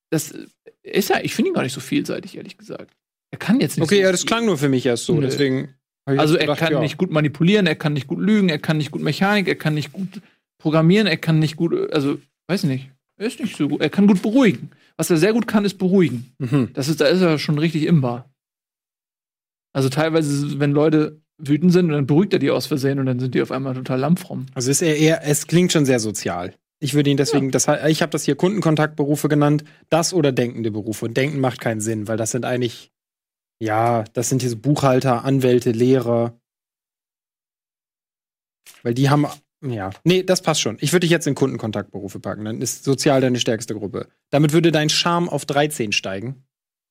Speaker 3: das ist ja, ich finde ihn gar nicht so vielseitig, ehrlich gesagt. Er kann jetzt nicht
Speaker 2: Okay,
Speaker 3: so
Speaker 2: ja, das
Speaker 3: viel.
Speaker 2: klang nur für mich erst so.
Speaker 3: Nö.
Speaker 2: Deswegen.
Speaker 3: Also
Speaker 2: jetzt
Speaker 3: er
Speaker 2: gedacht,
Speaker 3: kann
Speaker 2: ja.
Speaker 3: nicht gut manipulieren, er kann nicht gut lügen, er kann nicht gut Mechanik, er kann nicht gut programmieren, er kann nicht gut, also weiß nicht, er ist nicht so gut. Er kann gut beruhigen. Was er sehr gut kann, ist beruhigen.
Speaker 2: Mhm.
Speaker 3: Das ist, da ist er schon richtig imbar. Also teilweise, wenn Leute wütend sind, dann beruhigt er die aus Versehen und dann sind die auf einmal total lampfromm.
Speaker 2: Also ist er eher, es klingt schon sehr sozial. Ich würde ihn deswegen, das, ich habe das hier Kundenkontaktberufe genannt, das oder denkende Berufe. Und denken macht keinen Sinn, weil das sind eigentlich, ja, das sind diese Buchhalter, Anwälte, Lehrer. Weil die haben, ja, nee, das passt schon. Ich würde dich jetzt in Kundenkontaktberufe packen, dann ist sozial deine stärkste Gruppe. Damit würde dein Charme auf 13 steigen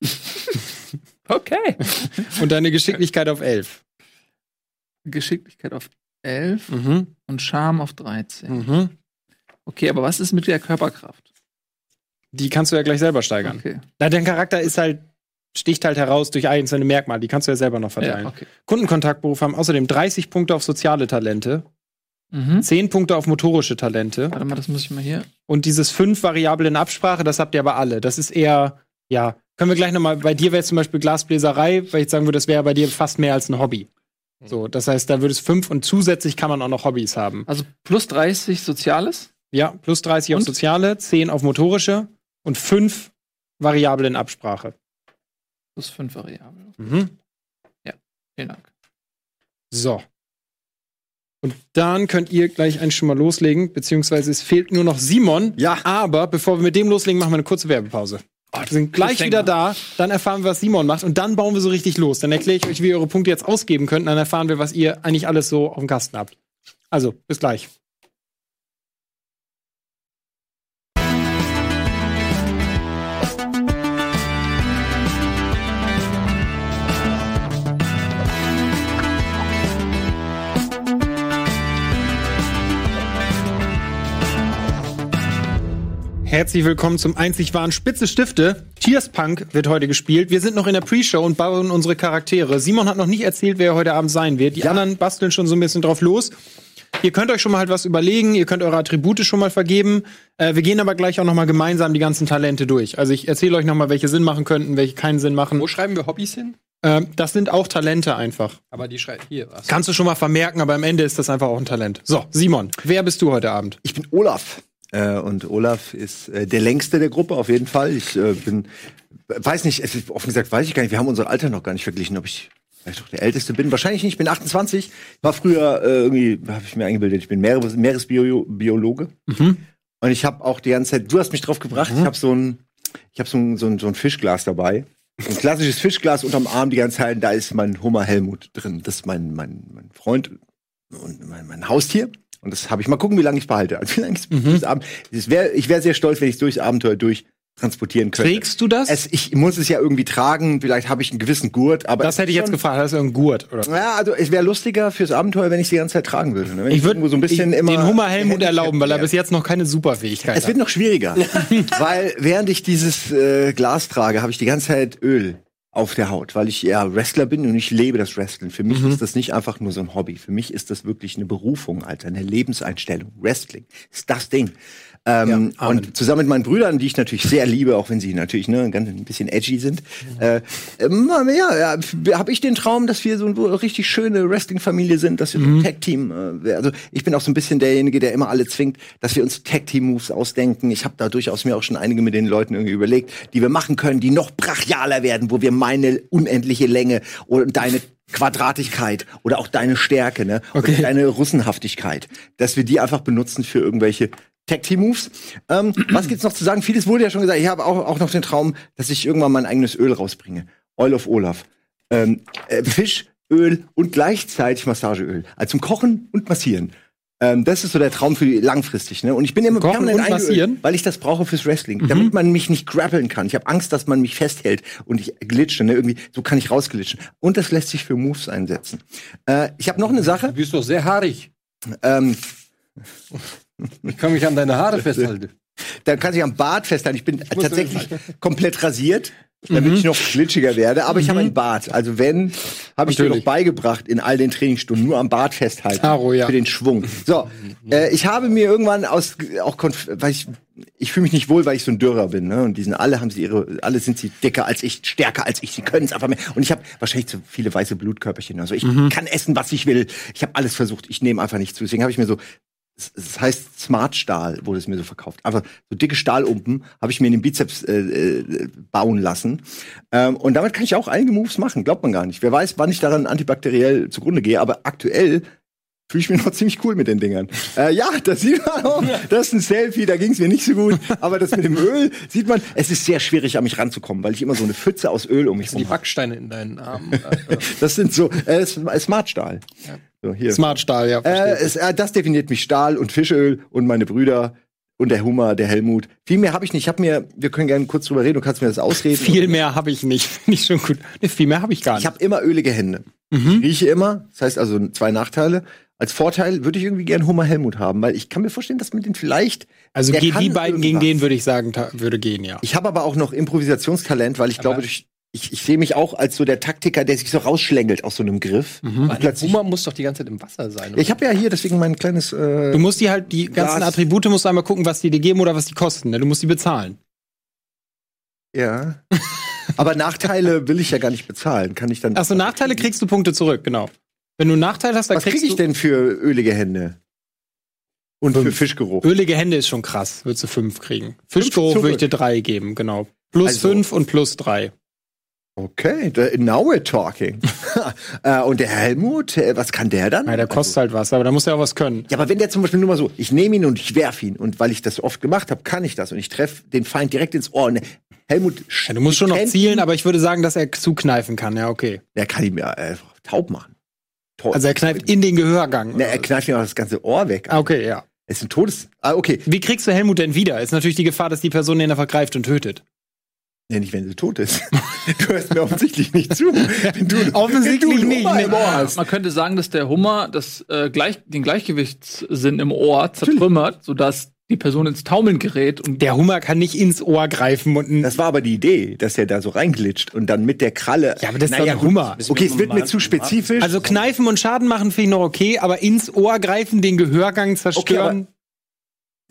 Speaker 3: Okay.
Speaker 2: und deine Geschicklichkeit auf 11.
Speaker 3: Geschicklichkeit auf 11
Speaker 2: Mhm.
Speaker 3: und Charme auf 13.
Speaker 2: Mhm.
Speaker 3: Okay, aber was ist mit der Körperkraft?
Speaker 2: Die kannst du ja gleich selber steigern.
Speaker 3: Okay.
Speaker 2: Na, dein Charakter ist halt, sticht halt heraus durch einzelne Merkmale. Die kannst du ja selber noch verteilen.
Speaker 3: Ja, okay.
Speaker 2: Kundenkontaktberufe haben außerdem 30 Punkte auf soziale Talente,
Speaker 3: Mhm.
Speaker 2: 10 Punkte auf motorische Talente
Speaker 3: Warte mal, das muss ich mal hier.
Speaker 2: und dieses 5 Variable in Absprache, das habt ihr aber alle. Das ist eher, ja, können wir gleich nochmal, bei dir wäre es zum Beispiel Glasbläserei, weil ich sagen würde, das wäre bei dir fast mehr als ein Hobby. So, das heißt, da würde es 5 und zusätzlich kann man auch noch Hobbys haben.
Speaker 3: Also plus 30 Soziales.
Speaker 2: Ja, plus 30 auf
Speaker 3: Und?
Speaker 2: soziale, 10 auf motorische und 5 Variable in Absprache.
Speaker 3: Plus 5 Variablen.
Speaker 2: Mhm.
Speaker 3: Vielen Dank.
Speaker 2: So. Und dann könnt ihr gleich einen schon mal loslegen, beziehungsweise es fehlt nur noch Simon.
Speaker 5: Ja.
Speaker 2: Aber bevor wir mit dem loslegen, machen wir eine kurze Werbepause. wir sind gleich wieder da, dann erfahren wir, was Simon macht und dann bauen wir so richtig los. Dann erkläre ich euch, wie ihr eure Punkte jetzt ausgeben könnt, und dann erfahren wir, was ihr eigentlich alles so auf dem Kasten habt. Also, bis gleich. Herzlich willkommen zum einzig wahren Spitze Stifte. Tears Punk wird heute gespielt. Wir sind noch in der Pre-Show und bauen unsere Charaktere. Simon hat noch nicht erzählt, wer heute Abend sein wird. Die anderen basteln schon so ein bisschen drauf los. Ihr könnt euch schon mal halt was überlegen, ihr könnt eure Attribute schon mal vergeben. Äh, wir gehen aber gleich auch noch mal gemeinsam die ganzen Talente durch. Also ich erzähle euch noch mal, welche Sinn machen könnten, welche keinen Sinn machen.
Speaker 1: Wo schreiben wir Hobbys hin?
Speaker 2: Ähm, das sind auch Talente einfach.
Speaker 1: Aber die schreibt hier was.
Speaker 2: Kannst du schon mal vermerken, aber am Ende ist das einfach auch ein Talent. So, Simon, wer bist du heute Abend?
Speaker 5: Ich bin Olaf. Äh, und Olaf ist äh, der längste der Gruppe auf jeden Fall. Ich äh, bin, weiß nicht, offen gesagt weiß ich gar nicht, wir haben unser Alter noch gar nicht verglichen, ob ich vielleicht doch der Älteste bin. Wahrscheinlich nicht, ich bin 28. War früher äh, irgendwie, habe ich mir eingebildet, ich bin Meeres Meeresbiologe. Und ich habe auch die ganze Zeit, du hast mich drauf gebracht, ich habe so ein, ich habe so ein, so, ein, so ein Fischglas dabei. Ein klassisches Fischglas unterm Arm die ganze Zeit, da ist mein Hummer Helmut drin. Das ist mein, mein, mein Freund und mein, mein Haustier. Und das habe ich mal gucken, wie lange ich behalte. Also, wie lange ich durchs Abend- es wär, ich wäre sehr stolz, wenn ich durchs Abenteuer durch transportieren könnte.
Speaker 2: Trägst du das?
Speaker 5: Es, ich muss es ja irgendwie tragen. Vielleicht habe ich einen gewissen Gurt, aber
Speaker 2: das hätte ich jetzt gefragt. Hast du einen Gurt? Oder?
Speaker 5: Ja, also es wäre lustiger fürs Abenteuer, wenn ich die ganze Zeit tragen würde. Ne?
Speaker 2: Ich würde
Speaker 5: so ein bisschen
Speaker 2: ich,
Speaker 5: immer
Speaker 2: den Hummer Helmut
Speaker 5: Handicap
Speaker 2: erlauben, weil er bis jetzt noch keine Superfähigkeit
Speaker 5: Es wird
Speaker 2: hat.
Speaker 5: noch schwieriger, weil während ich dieses äh, Glas trage, habe ich die ganze Zeit Öl auf der Haut, weil ich ja Wrestler bin und ich lebe das Wrestling. Für mich ist das nicht einfach nur so ein Hobby. Für mich ist das wirklich eine Berufung, Alter, eine Lebenseinstellung. Wrestling ist das Ding. Ähm, und zusammen mit meinen Brüdern, die ich natürlich sehr liebe, auch wenn sie natürlich ne, ganz ein bisschen edgy sind, äh, ähm, ja, ja habe ich den Traum, dass wir so eine richtig schöne Wrestling-Familie sind, dass wir so ein Tag-Team, äh, also ich bin auch so ein bisschen derjenige, der immer alle zwingt, dass wir uns Tag-Team-Moves ausdenken. Ich habe da durchaus mir auch schon einige mit den Leuten irgendwie überlegt, die wir machen können, die noch brachialer werden, wo wir meine unendliche Länge und deine Quadratigkeit oder auch deine Stärke, ne? Oder
Speaker 2: Okay.
Speaker 5: deine Russenhaftigkeit, dass wir die einfach benutzen für irgendwelche Tag-Team-Moves. Ähm, was gibt's noch zu sagen? Vieles wurde ja schon gesagt. Ich habe auch, auch noch den Traum, dass ich irgendwann mein eigenes Öl rausbringe. Oil of Olaf. Ähm, äh, Fisch, Öl und gleichzeitig Massageöl. Also zum Kochen und Massieren. Ähm, das ist so der Traum für die langfristig. Ne? Und ich bin immer
Speaker 2: Kochen
Speaker 5: permanent
Speaker 2: und
Speaker 5: eingeölt?
Speaker 2: Mhm.
Speaker 5: weil ich das brauche fürs Wrestling. Damit man mich nicht grappeln kann. Ich habe Angst, dass man mich festhält und ich glitsche. Ne? Irgendwie, so kann ich rausglitschen. Und das lässt sich für Moves einsetzen. Äh, ich habe noch eine Sache.
Speaker 1: Du bist doch sehr haarig.
Speaker 5: Ähm,
Speaker 1: Ich kann mich an deine Haare festhalten.
Speaker 5: da kann sich am Bart festhalten. Ich bin tatsächlich komplett rasiert, damit ich noch glitschiger werde. Aber ich habe einen Bart. Also wenn, habe ich dir noch beigebracht in all den Trainingsstunden, nur am Bart festhalten.
Speaker 2: Klaro, ja.
Speaker 5: Für den Schwung. So, äh, ich habe mir irgendwann aus, auch, konf- weil ich, ich fühle mich nicht wohl, weil ich so ein Dürrer bin. Ne? Und die sind alle, haben sie ihre, alle sind sie dicker als ich, stärker als ich. Sie können es einfach mehr. Und ich habe wahrscheinlich zu viele weiße Blutkörperchen. Also ich kann essen, was ich will. Ich habe alles versucht. Ich nehme einfach nicht zu. Deswegen habe ich mir so es- heißt Smart Stahl, wurde es mir so verkauft. Einfach so dicke Stahlumpen habe ich mir in den Bizeps äh, äh, bauen lassen. Ähm, und damit kann ich auch einige Moves machen, glaubt man gar nicht. Wer weiß, wann ich daran antibakteriell zugrunde gehe, aber aktuell fühle ich mich noch ziemlich cool mit den Dingern. Äh, ja, das sieht man auch. Das ist ein Selfie, da ging es mir nicht so gut. Aber das mit dem Öl sieht man, es ist sehr schwierig, an mich ranzukommen, weil ich immer so eine Pfütze aus Öl um mich
Speaker 1: Die
Speaker 5: habe.
Speaker 1: Backsteine in deinen Armen.
Speaker 5: Das sind so äh, Smart Stahl. So, hier.
Speaker 2: Smart Stahl, ja.
Speaker 5: Äh, es, äh, das definiert mich Stahl und Fischöl und meine Brüder und der Hummer, der Helmut. Viel mehr habe ich nicht. Ich habe mir, wir können gerne kurz drüber reden. Du kannst mir das ausreden.
Speaker 2: viel mehr habe ich nicht. Finde ich schon gut. Nee, viel mehr habe ich gar
Speaker 5: Ich
Speaker 2: nicht.
Speaker 5: habe immer ölige Hände.
Speaker 2: Mhm.
Speaker 5: Ich rieche immer. Das heißt also zwei Nachteile. Als Vorteil würde ich irgendwie gern Hummer Helmut haben, weil ich kann mir vorstellen, dass mit den vielleicht.
Speaker 2: Also die beiden gegen
Speaker 5: irgendwas.
Speaker 2: den, würde ich sagen, würde gehen, ja.
Speaker 5: Ich habe aber auch noch Improvisationstalent, weil ich glaube, durch, ich, ich sehe mich auch als so der Taktiker, der sich so rausschlängelt aus so einem Griff.
Speaker 2: Mhm.
Speaker 5: Plötzlich.
Speaker 1: Hummer muss doch die ganze Zeit im Wasser sein.
Speaker 5: Ja, ich habe ja hier deswegen mein kleines. Äh,
Speaker 2: Du musst die halt, die ganzen
Speaker 5: Glas.
Speaker 2: Attribute musst du einmal gucken, was die dir geben oder was die kosten. Ne? Du musst die bezahlen.
Speaker 5: ja. aber Nachteile will ich ja gar nicht bezahlen. Kann ich dann.
Speaker 2: Achso, Nachteile kriegst du Punkte zurück, genau. Wenn du einen Nachteil hast, dann
Speaker 5: Was
Speaker 2: kriegst
Speaker 5: kriege ich
Speaker 2: du.
Speaker 5: denn für ölige Hände? Und für
Speaker 2: Fünf.
Speaker 5: Fischgeruch?
Speaker 2: Ölige Hände ist schon krass, würdest du fünf kriegen. Fischgeruch würde ich dir drei geben, genau. Plus
Speaker 5: Also-
Speaker 2: fünf und plus drei.
Speaker 5: Okay, now we're talking. äh, und der Helmut, äh, was kann der dann?
Speaker 2: Ja, der kostet halt was, aber da muss er auch was können.
Speaker 5: Ja, aber wenn der zum Beispiel nur mal so, ich nehme ihn und ich werf ihn und weil ich das oft gemacht habe, kann ich das und ich treffe den Feind direkt ins Ohr. Und Helmut,
Speaker 2: Ja, du musst schon noch zielen,
Speaker 5: ihn,
Speaker 2: aber ich würde sagen, dass er zukneifen kann, ja, okay.
Speaker 5: der kann ihn mir einfach taub machen. Toll.
Speaker 2: Also er kneift in den Gehörgang.
Speaker 5: Ne, er kneift mir auch das ganze Ohr weg.
Speaker 2: Ah, okay, ja.
Speaker 5: Es ist ein Todes. Ah, okay.
Speaker 2: Wie kriegst du Helmut denn wieder? Ist natürlich die Gefahr, dass die Person den er vergreift und tötet.
Speaker 5: Ja, nicht, wenn sie tot ist. du hörst mir offensichtlich nicht zu. Wenn du,
Speaker 2: Offensichtlich
Speaker 5: wenn du
Speaker 2: nicht,
Speaker 5: Hummer im Ohr hast.
Speaker 3: Man könnte sagen, dass der Hummer das, äh, gleich, den Gleichgewichtssinn im Ohr zertrümmert, sodass die Person ins Taumeln gerät und
Speaker 2: Der Hummer kann nicht ins Ohr greifen und
Speaker 5: Das war aber die Idee, dass er da so reinglitscht und dann mit der Kralle.
Speaker 2: Ja, aber das ist
Speaker 5: Naja,
Speaker 2: doch ein Hummer.
Speaker 5: Okay, es wird mir zu spezifisch.
Speaker 2: Also kneifen und Schaden machen finde ich noch okay, aber ins Ohr greifen, den Gehörgang zerstören.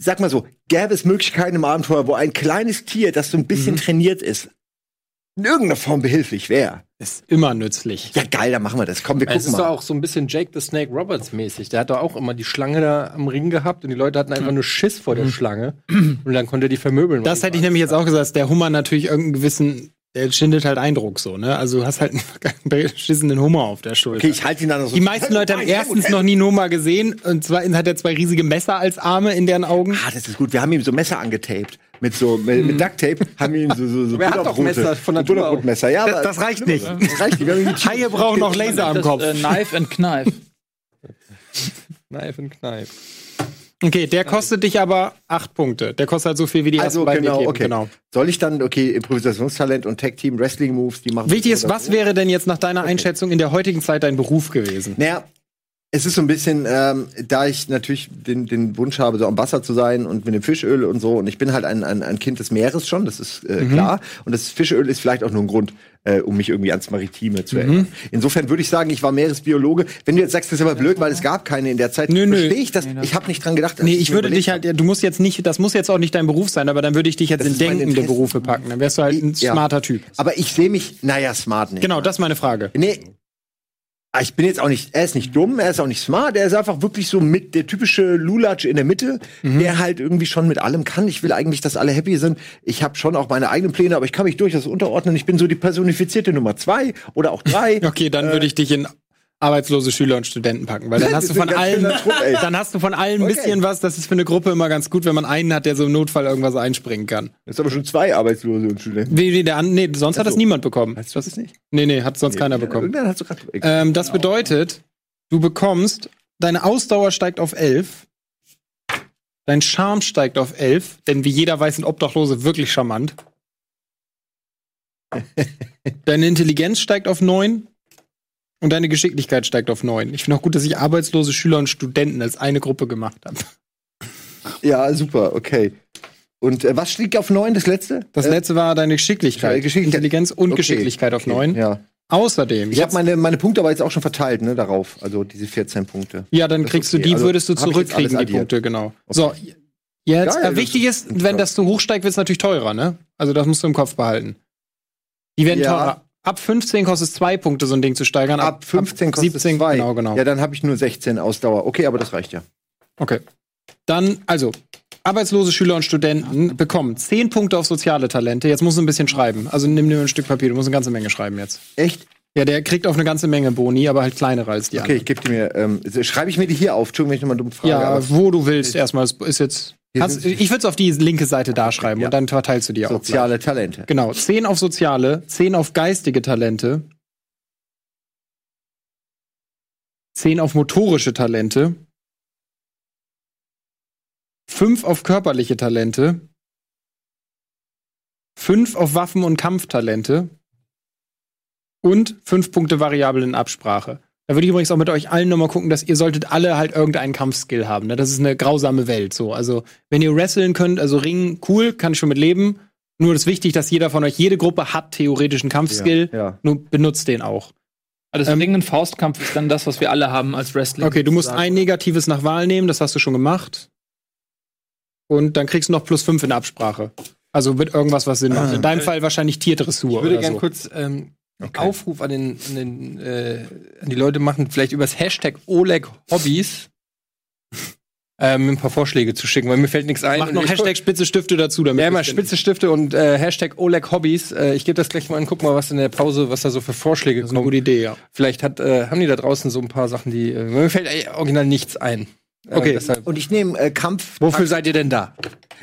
Speaker 5: Sag mal so, gäbe es Möglichkeiten im Abenteuer, wo ein kleines Tier, das so ein bisschen trainiert ist, in irgendeiner Form behilflich wäre.
Speaker 2: ist immer nützlich.
Speaker 5: Ja, geil, dann machen wir das. Komm, wir
Speaker 1: Es
Speaker 5: gucken
Speaker 1: ist doch
Speaker 5: mal.
Speaker 1: auch so ein bisschen Jake the Snake Roberts mäßig. Der hat doch auch immer die Schlange da am Ring gehabt und die Leute hatten einfach nur Schiss vor der Schlange. Und dann konnte er die vermöbeln.
Speaker 2: Das hätte ich nämlich jetzt auch gesagt, dass der Hummer natürlich irgendeinen gewissen, der schindet halt Eindruck so, ne? Also du hast halt einen beschissenen Hummer auf der Schulter.
Speaker 5: Okay, ich halte ihn dann noch so.
Speaker 2: Die meisten Leute haben erstens noch nie einen Hummer gesehen und zweitens hat er zwei riesige Messer als Arme in deren Augen.
Speaker 5: Ah, das ist gut. Wir haben ihm so Messer angetaped. Mit so, mit, mit Ducktape haben wir ihm so, so, so
Speaker 1: Wer hat doch Messer von
Speaker 5: Butterbrotmesser. Ja,
Speaker 2: Das,
Speaker 5: aber
Speaker 2: das reicht nicht.
Speaker 5: das reicht nicht. Wir haben ihm die
Speaker 2: Haie brauchen noch Laser am
Speaker 3: das,
Speaker 2: Kopf.
Speaker 3: äh, Knife and Knife.
Speaker 1: Knife and Knife.
Speaker 2: Okay, der kostet dich aber acht Punkte. Der kostet halt so viel wie die
Speaker 5: Also
Speaker 2: ersten beiden
Speaker 5: genau,
Speaker 2: gegeben.
Speaker 5: okay.
Speaker 2: genau.
Speaker 5: Soll ich dann, okay, Improvisationstalent und Tag Team Wrestling Moves, die machen.
Speaker 2: Wichtig ist, was
Speaker 5: so?
Speaker 2: wäre denn jetzt nach deiner Einschätzung in der heutigen Zeit dein Beruf gewesen?
Speaker 5: Naja, es ist so ein bisschen, ähm, da ich natürlich den, den Wunsch habe, so am Wasser zu sein und mit dem Fischöl und so. Und ich bin halt ein, ein, ein Kind des Meeres schon, das ist äh, klar. Und das Fischöl ist vielleicht auch nur ein Grund, äh, um mich irgendwie ans Maritime zu erinnern. Insofern würde ich sagen, ich war Meeresbiologe. Wenn du jetzt sagst, das ist aber blöd, weil es gab keine in der Zeit,
Speaker 2: Nö, nö.
Speaker 5: verstehe ich das. Ich habe nicht dran gedacht.
Speaker 2: Nee, ich
Speaker 5: mir
Speaker 2: würde dich halt, du musst jetzt nicht, das muss jetzt auch nicht dein Beruf sein, aber dann würde ich dich jetzt
Speaker 5: Das
Speaker 2: in denkende. Berufe packen. Dann wärst du halt ein
Speaker 5: Ja.
Speaker 2: smarter Typ.
Speaker 5: Aber ich sehe mich, naja, smart nicht.
Speaker 2: Genau, das ist meine Frage.
Speaker 5: Nee. Ah, Ich bin jetzt auch nicht, er ist nicht dumm, er ist auch nicht smart, er ist einfach wirklich so mit der typische Lulatsch in der Mitte,
Speaker 2: Mhm.
Speaker 5: der halt irgendwie schon mit allem kann. Ich will eigentlich, dass alle happy sind. Ich habe schon auch meine eigenen Pläne, aber ich kann mich durchaus unterordnen. Ich bin so die personifizierte Nummer zwei oder auch drei.
Speaker 2: Okay, dann würde ich dich in arbeitslose Schüler und Studenten packen, weil dann hast du von allen,
Speaker 5: Trupp,
Speaker 2: dann hast du von allen ein
Speaker 5: Okay.
Speaker 2: bisschen was. Das ist für eine Gruppe immer ganz gut, wenn man einen hat, der so im Notfall irgendwas einspringen kann.
Speaker 5: Das ist aber schon zwei Arbeitslose und Studenten.
Speaker 2: Wie, wie der an, nee, sonst hat das niemand bekommen.
Speaker 5: Weißt du das nicht?
Speaker 2: Nee, nee, hat sonst keiner bekommen.
Speaker 5: Hast du grad,
Speaker 2: Ähm, das bedeutet, du bekommst, deine Ausdauer steigt auf 11, dein Charme steigt auf 11, denn wie jeder weiß, sind Obdachlose wirklich charmant. deine Intelligenz steigt auf 9 und deine Geschicklichkeit steigt auf 9. Ich finde auch gut, dass ich arbeitslose Schüler und Studenten als eine Gruppe gemacht habe.
Speaker 5: ja, super, okay. Und äh, was stieg auf neun, das letzte?
Speaker 2: Das
Speaker 5: Äh,
Speaker 2: letzte war deine Geschicklichkeit.
Speaker 5: Geschicklichkeit.
Speaker 2: Intelligenz und
Speaker 5: okay.
Speaker 2: Geschicklichkeit auf
Speaker 5: Okay,
Speaker 2: 9.
Speaker 5: Ja.
Speaker 2: Außerdem,
Speaker 5: Ich habe meine, meine Punkte aber jetzt auch schon verteilt, ne, darauf. Also diese 14 Punkte.
Speaker 2: Ja, dann
Speaker 5: Das
Speaker 2: kriegst
Speaker 5: okay.
Speaker 2: du die,
Speaker 5: Also,
Speaker 2: würdest du
Speaker 5: jetzt
Speaker 2: zurückkriegen, die. Punkte, genau. So, jetzt,
Speaker 5: Geil,
Speaker 2: äh, wichtig
Speaker 5: ist
Speaker 2: wenn das so hoch steigt, wird es natürlich teurer, ne? Also das musst du im Kopf behalten. Die werden
Speaker 5: Ja.
Speaker 2: teurer. Ab 15 kostet es zwei Punkte, so ein Ding zu steigern.
Speaker 5: Ab 15 kostet
Speaker 2: 17,
Speaker 5: zwei.
Speaker 2: genau, genau.
Speaker 5: Ja, dann habe ich nur 16 Ausdauer. Okay, aber das reicht ja.
Speaker 2: Okay. Dann, also, arbeitslose Schüler und Studenten bekommen 10 Punkte auf soziale Talente. Jetzt musst du ein bisschen schreiben. Also nimm dir ein Stück Papier, du musst eine ganze Menge schreiben jetzt.
Speaker 5: Echt?
Speaker 2: Ja, der kriegt auf eine ganze Menge Boni, aber halt kleinere als die
Speaker 5: Okay, ich gebe die mir. Ähm, schreibe ich mir die hier auf? Entschuldigung, wenn ich nochmal dumm frage.
Speaker 2: Ja,
Speaker 5: aber
Speaker 2: wo du willst erstmal. Ist jetzt. Kannst, ich würde es auf die linke Seite da schreiben
Speaker 5: ja.
Speaker 2: und dann verteilst du die auch. gleich.
Speaker 5: soziale Talente.
Speaker 2: Genau, 10 auf soziale, 10 auf geistige Talente, 10 auf motorische Talente, 5 auf körperliche Talente, 5 auf Waffen- und Kampftalente und 5 Punkte variabel in Absprache. Da würde ich übrigens auch mit euch allen nochmal gucken, dass ihr solltet alle halt irgendeinen Kampfskill haben. Ne? Das ist eine grausame Welt. So. Also, wenn ihr wresteln könnt, also Ringen, cool, kann ich schon mit leben. Nur ist wichtig, dass jeder von euch, jede Gruppe hat theoretisch einen Kampfskill.
Speaker 5: Ja, ja.
Speaker 2: Nur benutzt den auch.
Speaker 3: Also das
Speaker 2: Ähm,
Speaker 3: Ringen und Faustkampf ist dann das, was wir alle haben als Wrestling.
Speaker 2: Okay, du musst ein negatives nach Wahl nehmen, das hast du schon gemacht. Und dann kriegst du noch plus 5 in der Absprache. Also wird irgendwas, was Sinn macht. In deinem Fall wahrscheinlich Tierdressur
Speaker 1: Ich würde gerne
Speaker 2: so.
Speaker 1: kurz ähm, Aufruf an, den, an, den, äh, an die Leute machen, vielleicht übers Hashtag Oleg Hobbys ähm, ein paar Vorschläge zu schicken, weil mir fällt nichts ein.
Speaker 2: Mach noch Hashtag spitze Stifte dazu, damit
Speaker 1: Ja, immer
Speaker 2: finde.
Speaker 1: spitze Stifte und äh, Hashtag Oleg Hobbys. Äh, ich gebe das gleich mal an, guck mal, was in der Pause, was da so für Vorschläge
Speaker 2: Das ist eine
Speaker 1: kommen.
Speaker 2: gute Idee, ja.
Speaker 1: Vielleicht hat, äh, haben die da draußen so ein paar Sachen, die. Äh, mir fällt äh, original nichts ein. Äh,
Speaker 2: Okay.
Speaker 1: deshalb,
Speaker 5: Und ich nehme äh, Kampf.
Speaker 1: wofür seid ihr denn da?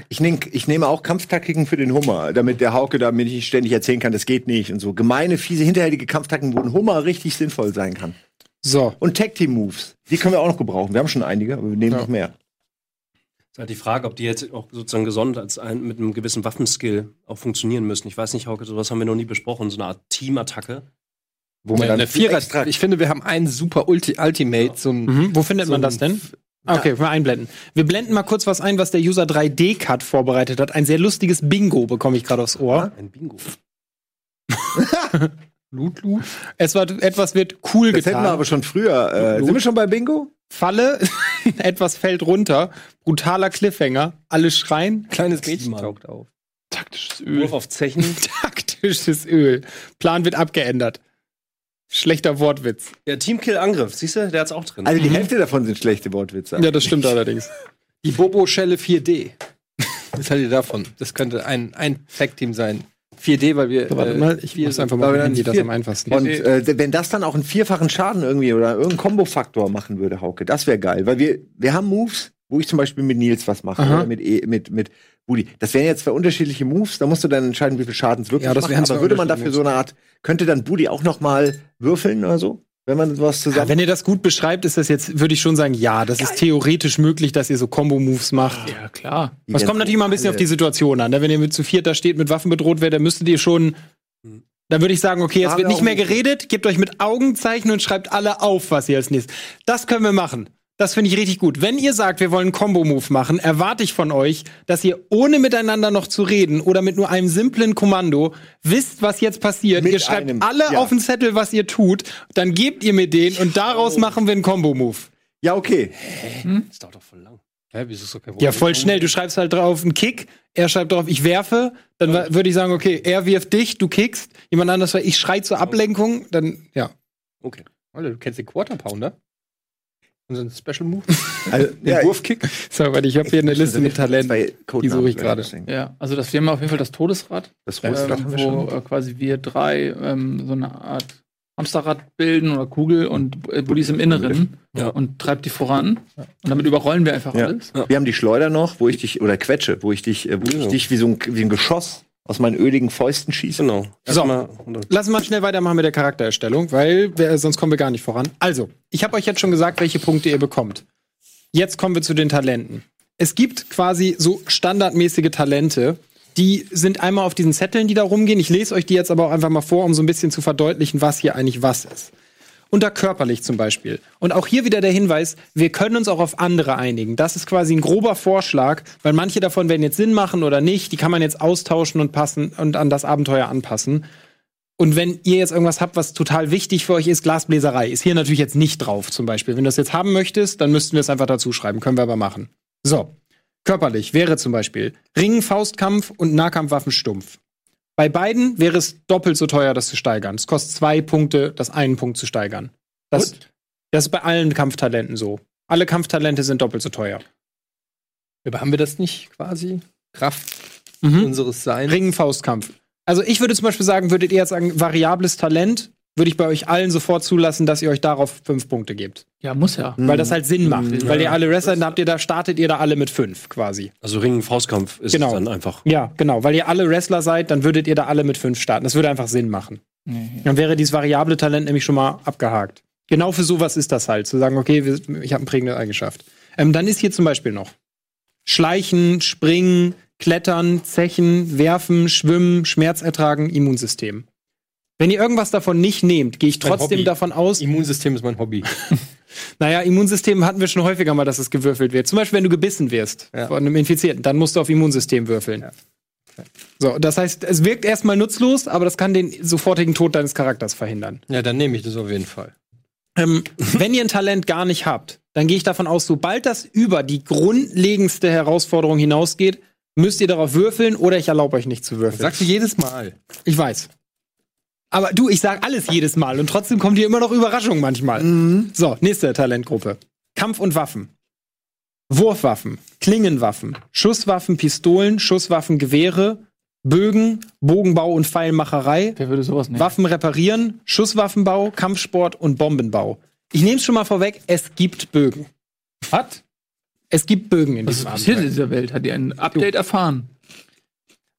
Speaker 5: Ich, nehm, ich nehme auch Kampftaktiken für den Hummer, damit der Hauke damit nicht ständig erzählen kann, das geht nicht und so. Gemeine, fiese, hinterhältige Kampftaktiken, wo ein Hummer richtig sinnvoll sein kann.
Speaker 2: So.
Speaker 5: Und Tag Team Moves, die können wir auch noch gebrauchen. Wir haben schon einige, aber wir nehmen
Speaker 2: Ja.
Speaker 5: noch mehr.
Speaker 4: ist halt die Frage, ob die jetzt auch sozusagen gesondert als ein, mit einem gewissen Waffenskill auch funktionieren müssen. Ich weiß nicht, Hauke, sowas haben wir noch nie besprochen, so eine Art Teamattacke.
Speaker 5: Wo man dann
Speaker 1: eine Vierer ich finde, wir haben einen super Ulti Ultimate, so ein
Speaker 2: Mhm. Wo findet
Speaker 1: so
Speaker 2: man das denn? Okay, mal einblenden. Wir blenden mal kurz was ein, was der User 3D-Cut vorbereitet hat. Ein sehr lustiges Bingo bekomme ich gerade aufs Ohr.
Speaker 4: Ein Bingo.
Speaker 1: Lut, Lut.
Speaker 2: Es war, etwas wird cool
Speaker 5: Das hätten wir
Speaker 2: getan.
Speaker 5: aber schon früher. Äh, sind wir schon bei Bingo?
Speaker 2: Falle, etwas fällt runter. Brutaler Cliffhanger. Alle schreien.
Speaker 1: Kleines Mädchen taucht auf.
Speaker 3: Taktisches Öl.
Speaker 4: Wurf auf Zechen.
Speaker 2: Taktisches Öl. Plan wird abgeändert. Schlechter Wortwitz.
Speaker 4: Ja, Teamkill-Angriff. Siehst du, der hat's auch drin.
Speaker 5: Also die Hälfte davon sind schlechte Wortwitze.
Speaker 2: Ja, das stimmt allerdings.
Speaker 1: Die Bobo-Schelle 4D. Was haltet ihr davon? Das könnte ein, ein Tag-Team sein. 4D, weil wir.
Speaker 2: Warte
Speaker 1: äh,
Speaker 2: mal, ich muss einfach mal mein
Speaker 1: dann
Speaker 2: Handy, das am einfachsten.
Speaker 5: Und äh, wenn das dann auch einen vierfachen Schaden irgendwie oder irgendeinen Kombo-Faktor machen würde, Hauke, das wäre geil. Weil wir, wir haben Moves, wo ich zum Beispiel mit Nils was mache
Speaker 2: Aha.
Speaker 5: oder mit, E- mit, mit Woody. Das wären jetzt zwei unterschiedliche Moves, da musst du dann entscheiden, wie viel Schaden es wirklich
Speaker 2: Ja, das
Speaker 5: macht. Aber würde man dafür so eine Art, könnte dann Woody auch noch mal würfeln oder so? Wenn man sowas
Speaker 2: Ja,
Speaker 5: zusammen.
Speaker 2: wenn ihr das gut beschreibt, ist das jetzt, würde ich schon sagen, ja, das ist theoretisch möglich, dass ihr so Combo-Moves macht.
Speaker 3: Ja, klar.
Speaker 5: Werden
Speaker 2: kommt natürlich mal ein bisschen
Speaker 5: alle-
Speaker 2: auf die Situation an. Ne? Wenn ihr mit zu viert da steht, mit Waffen bedroht werdet, dann müsstet ihr schon. Dann würde ich sagen, okay, jetzt wird
Speaker 5: wir
Speaker 2: nicht mehr geredet, gebt euch mit Augenzeichen und schreibt alle auf, was ihr als nächstes. Das können wir machen. Das finde ich richtig gut. Wenn ihr sagt, wir wollen einen Combo-Move machen, erwarte ich von euch, dass ihr ohne miteinander noch zu reden oder mit nur einem simplen Kommando wisst, was jetzt passiert.
Speaker 5: Mit
Speaker 2: ihr schreibt
Speaker 5: einem-
Speaker 2: alle
Speaker 5: ja.
Speaker 2: auf den Zettel, was ihr tut, dann gebt ihr mir den und daraus machen wir einen Combo-Move.
Speaker 5: Ja, okay.
Speaker 4: Das dauert doch voll lang.
Speaker 1: Hä, wieso ist das kein
Speaker 2: Ja, voll schnell. Du schreibst halt drauf einen Kick, er schreibt drauf, ich werfe. Dann wa- würde ich sagen, okay, er wirft dich, du kickst. Jemand anderes, ich schrei zur Ablenkung. Dann, ja.
Speaker 4: Okay.
Speaker 1: Alter, du kennst den Quarter Pounder? Unseren Special Move?
Speaker 5: Also,
Speaker 1: Den
Speaker 5: ja,
Speaker 1: Wurfkick?
Speaker 2: So, warte, ich habe hier eine Liste mit Talenten. Die suche ich gerade.
Speaker 3: Ja, also das wir haben auf jeden Fall das Todesrad,
Speaker 5: Das
Speaker 3: ähm,
Speaker 5: Rotstrahl haben wir
Speaker 3: wo
Speaker 5: schon.
Speaker 3: äh, quasi wir drei ähm, so eine Art Hamsterrad bilden oder Kugel und äh, Bulli ist im Inneren
Speaker 4: Ja.
Speaker 3: und treibt die voran. Und damit überrollen wir einfach
Speaker 5: Ja.
Speaker 3: alles.
Speaker 5: Wir haben die Schleuder noch, wo ich dich, oder Quetsche, wo ich dich, äh, wo ich
Speaker 4: Ja.
Speaker 5: dich wie so ein, wie ein Geschoss aus meinen öligen Fäusten schieße.
Speaker 4: Genau.
Speaker 2: So. Lass mal schnell weitermachen mit der Charaktererstellung, weil wir, sonst kommen wir gar nicht voran. Also, ich habe euch jetzt schon gesagt, welche Punkte ihr bekommt. Jetzt kommen wir zu den Talenten. Es gibt quasi so standardmäßige Talente, die sind einmal auf diesen Zetteln, die da rumgehen. Ich lese euch die jetzt aber auch einfach mal vor, um so ein bisschen zu verdeutlichen, was hier eigentlich was ist. Unter körperlich zum Beispiel. Und auch hier wieder der Hinweis, wir können uns auch auf andere einigen. Das ist quasi ein grober Vorschlag, weil manche davon werden jetzt Sinn machen oder nicht. Die kann man jetzt austauschen und passen und an das Abenteuer anpassen. Und wenn ihr jetzt irgendwas habt, was total wichtig für euch ist, Glasbläserei, ist hier natürlich jetzt nicht drauf zum Beispiel. Wenn du das jetzt haben möchtest, dann müssten wir es einfach dazu schreiben. Können wir aber machen. So. Körperlich wäre zum Beispiel Ringen, Faustkampf und Nahkampfwaffen stumpf. Bei beiden wäre es doppelt so teuer, das zu steigern. Es kostet zwei Punkte, das einen Punkt zu steigern. Das, das ist bei allen Kampftalenten so. Alle Kampftalente sind doppelt so teuer.
Speaker 1: Aber haben wir das nicht quasi? Kraft
Speaker 2: Mhm.
Speaker 1: unseres Seins?
Speaker 2: Ringen, Faustkampf. Also ich würde zum Beispiel sagen, würdet ihr jetzt sagen, variables Talent, würde ich bei euch allen sofort zulassen, dass ihr euch darauf fünf Punkte gebt.
Speaker 3: Ja, muss ja.
Speaker 2: Weil das halt Sinn macht.
Speaker 3: Mhm.
Speaker 2: Weil ihr alle Wrestler, dann habt ihr da, startet ihr da alle mit fünf quasi.
Speaker 4: Also Ringen, Faustkampf ist
Speaker 2: Genau.
Speaker 4: dann einfach.
Speaker 2: Ja, genau. Weil ihr alle Wrestler seid, dann würdet ihr da alle mit fünf starten. Das würde einfach Sinn machen.
Speaker 3: Nee.
Speaker 2: Dann wäre dieses variable Talent nämlich schon mal abgehakt. Genau für sowas ist das halt. Zu sagen, okay, wir- ich habe eine prägende Eigenschaft. Ähm, dann ist hier zum Beispiel noch Schleichen, Springen, Klettern, Zechen, Werfen, Schwimmen, Schmerz ertragen, Immunsystem. Wenn ihr irgendwas davon nicht nehmt, gehe ich trotzdem davon aus,
Speaker 1: Immunsystem ist mein Hobby.
Speaker 2: naja, Immunsystem hatten wir schon häufiger mal, dass es gewürfelt wird. Zum Beispiel, wenn du gebissen wirst
Speaker 1: Ja.
Speaker 2: von einem Infizierten, dann musst du auf Immunsystem würfeln. So, das heißt, es wirkt erstmal nutzlos, aber das kann den sofortigen Tod deines Charakters verhindern.
Speaker 1: Ja, dann nehme ich das auf jeden Fall.
Speaker 2: Ähm, wenn ihr ein Talent gar nicht habt, dann gehe ich davon aus, sobald das über die grundlegendste Herausforderung hinausgeht, müsst ihr darauf würfeln oder ich erlaube euch nicht zu
Speaker 1: Das
Speaker 2: würfeln.
Speaker 1: sagst du jedes Mal.
Speaker 2: Ich weiß. Aber du, ich sag alles jedes Mal und trotzdem kommt hier immer noch Überraschung manchmal. So, nächste Talentgruppe. Kampf und Waffen. Wurfwaffen, Klingenwaffen, Schusswaffen, Pistolen, Schusswaffen, Gewehre, Bögen, Bogenbau und Pfeilmacherei,
Speaker 3: Wer würde sowas nehmen?
Speaker 2: Waffen reparieren, Schusswaffenbau, Kampfsport und Bombenbau. Ich nehme es schon mal vorweg, es gibt Bögen.
Speaker 1: Was?
Speaker 2: Es gibt Bögen in
Speaker 3: Was
Speaker 2: diesem
Speaker 3: passiert in dieser Welt? Hat die ein Update erfahren?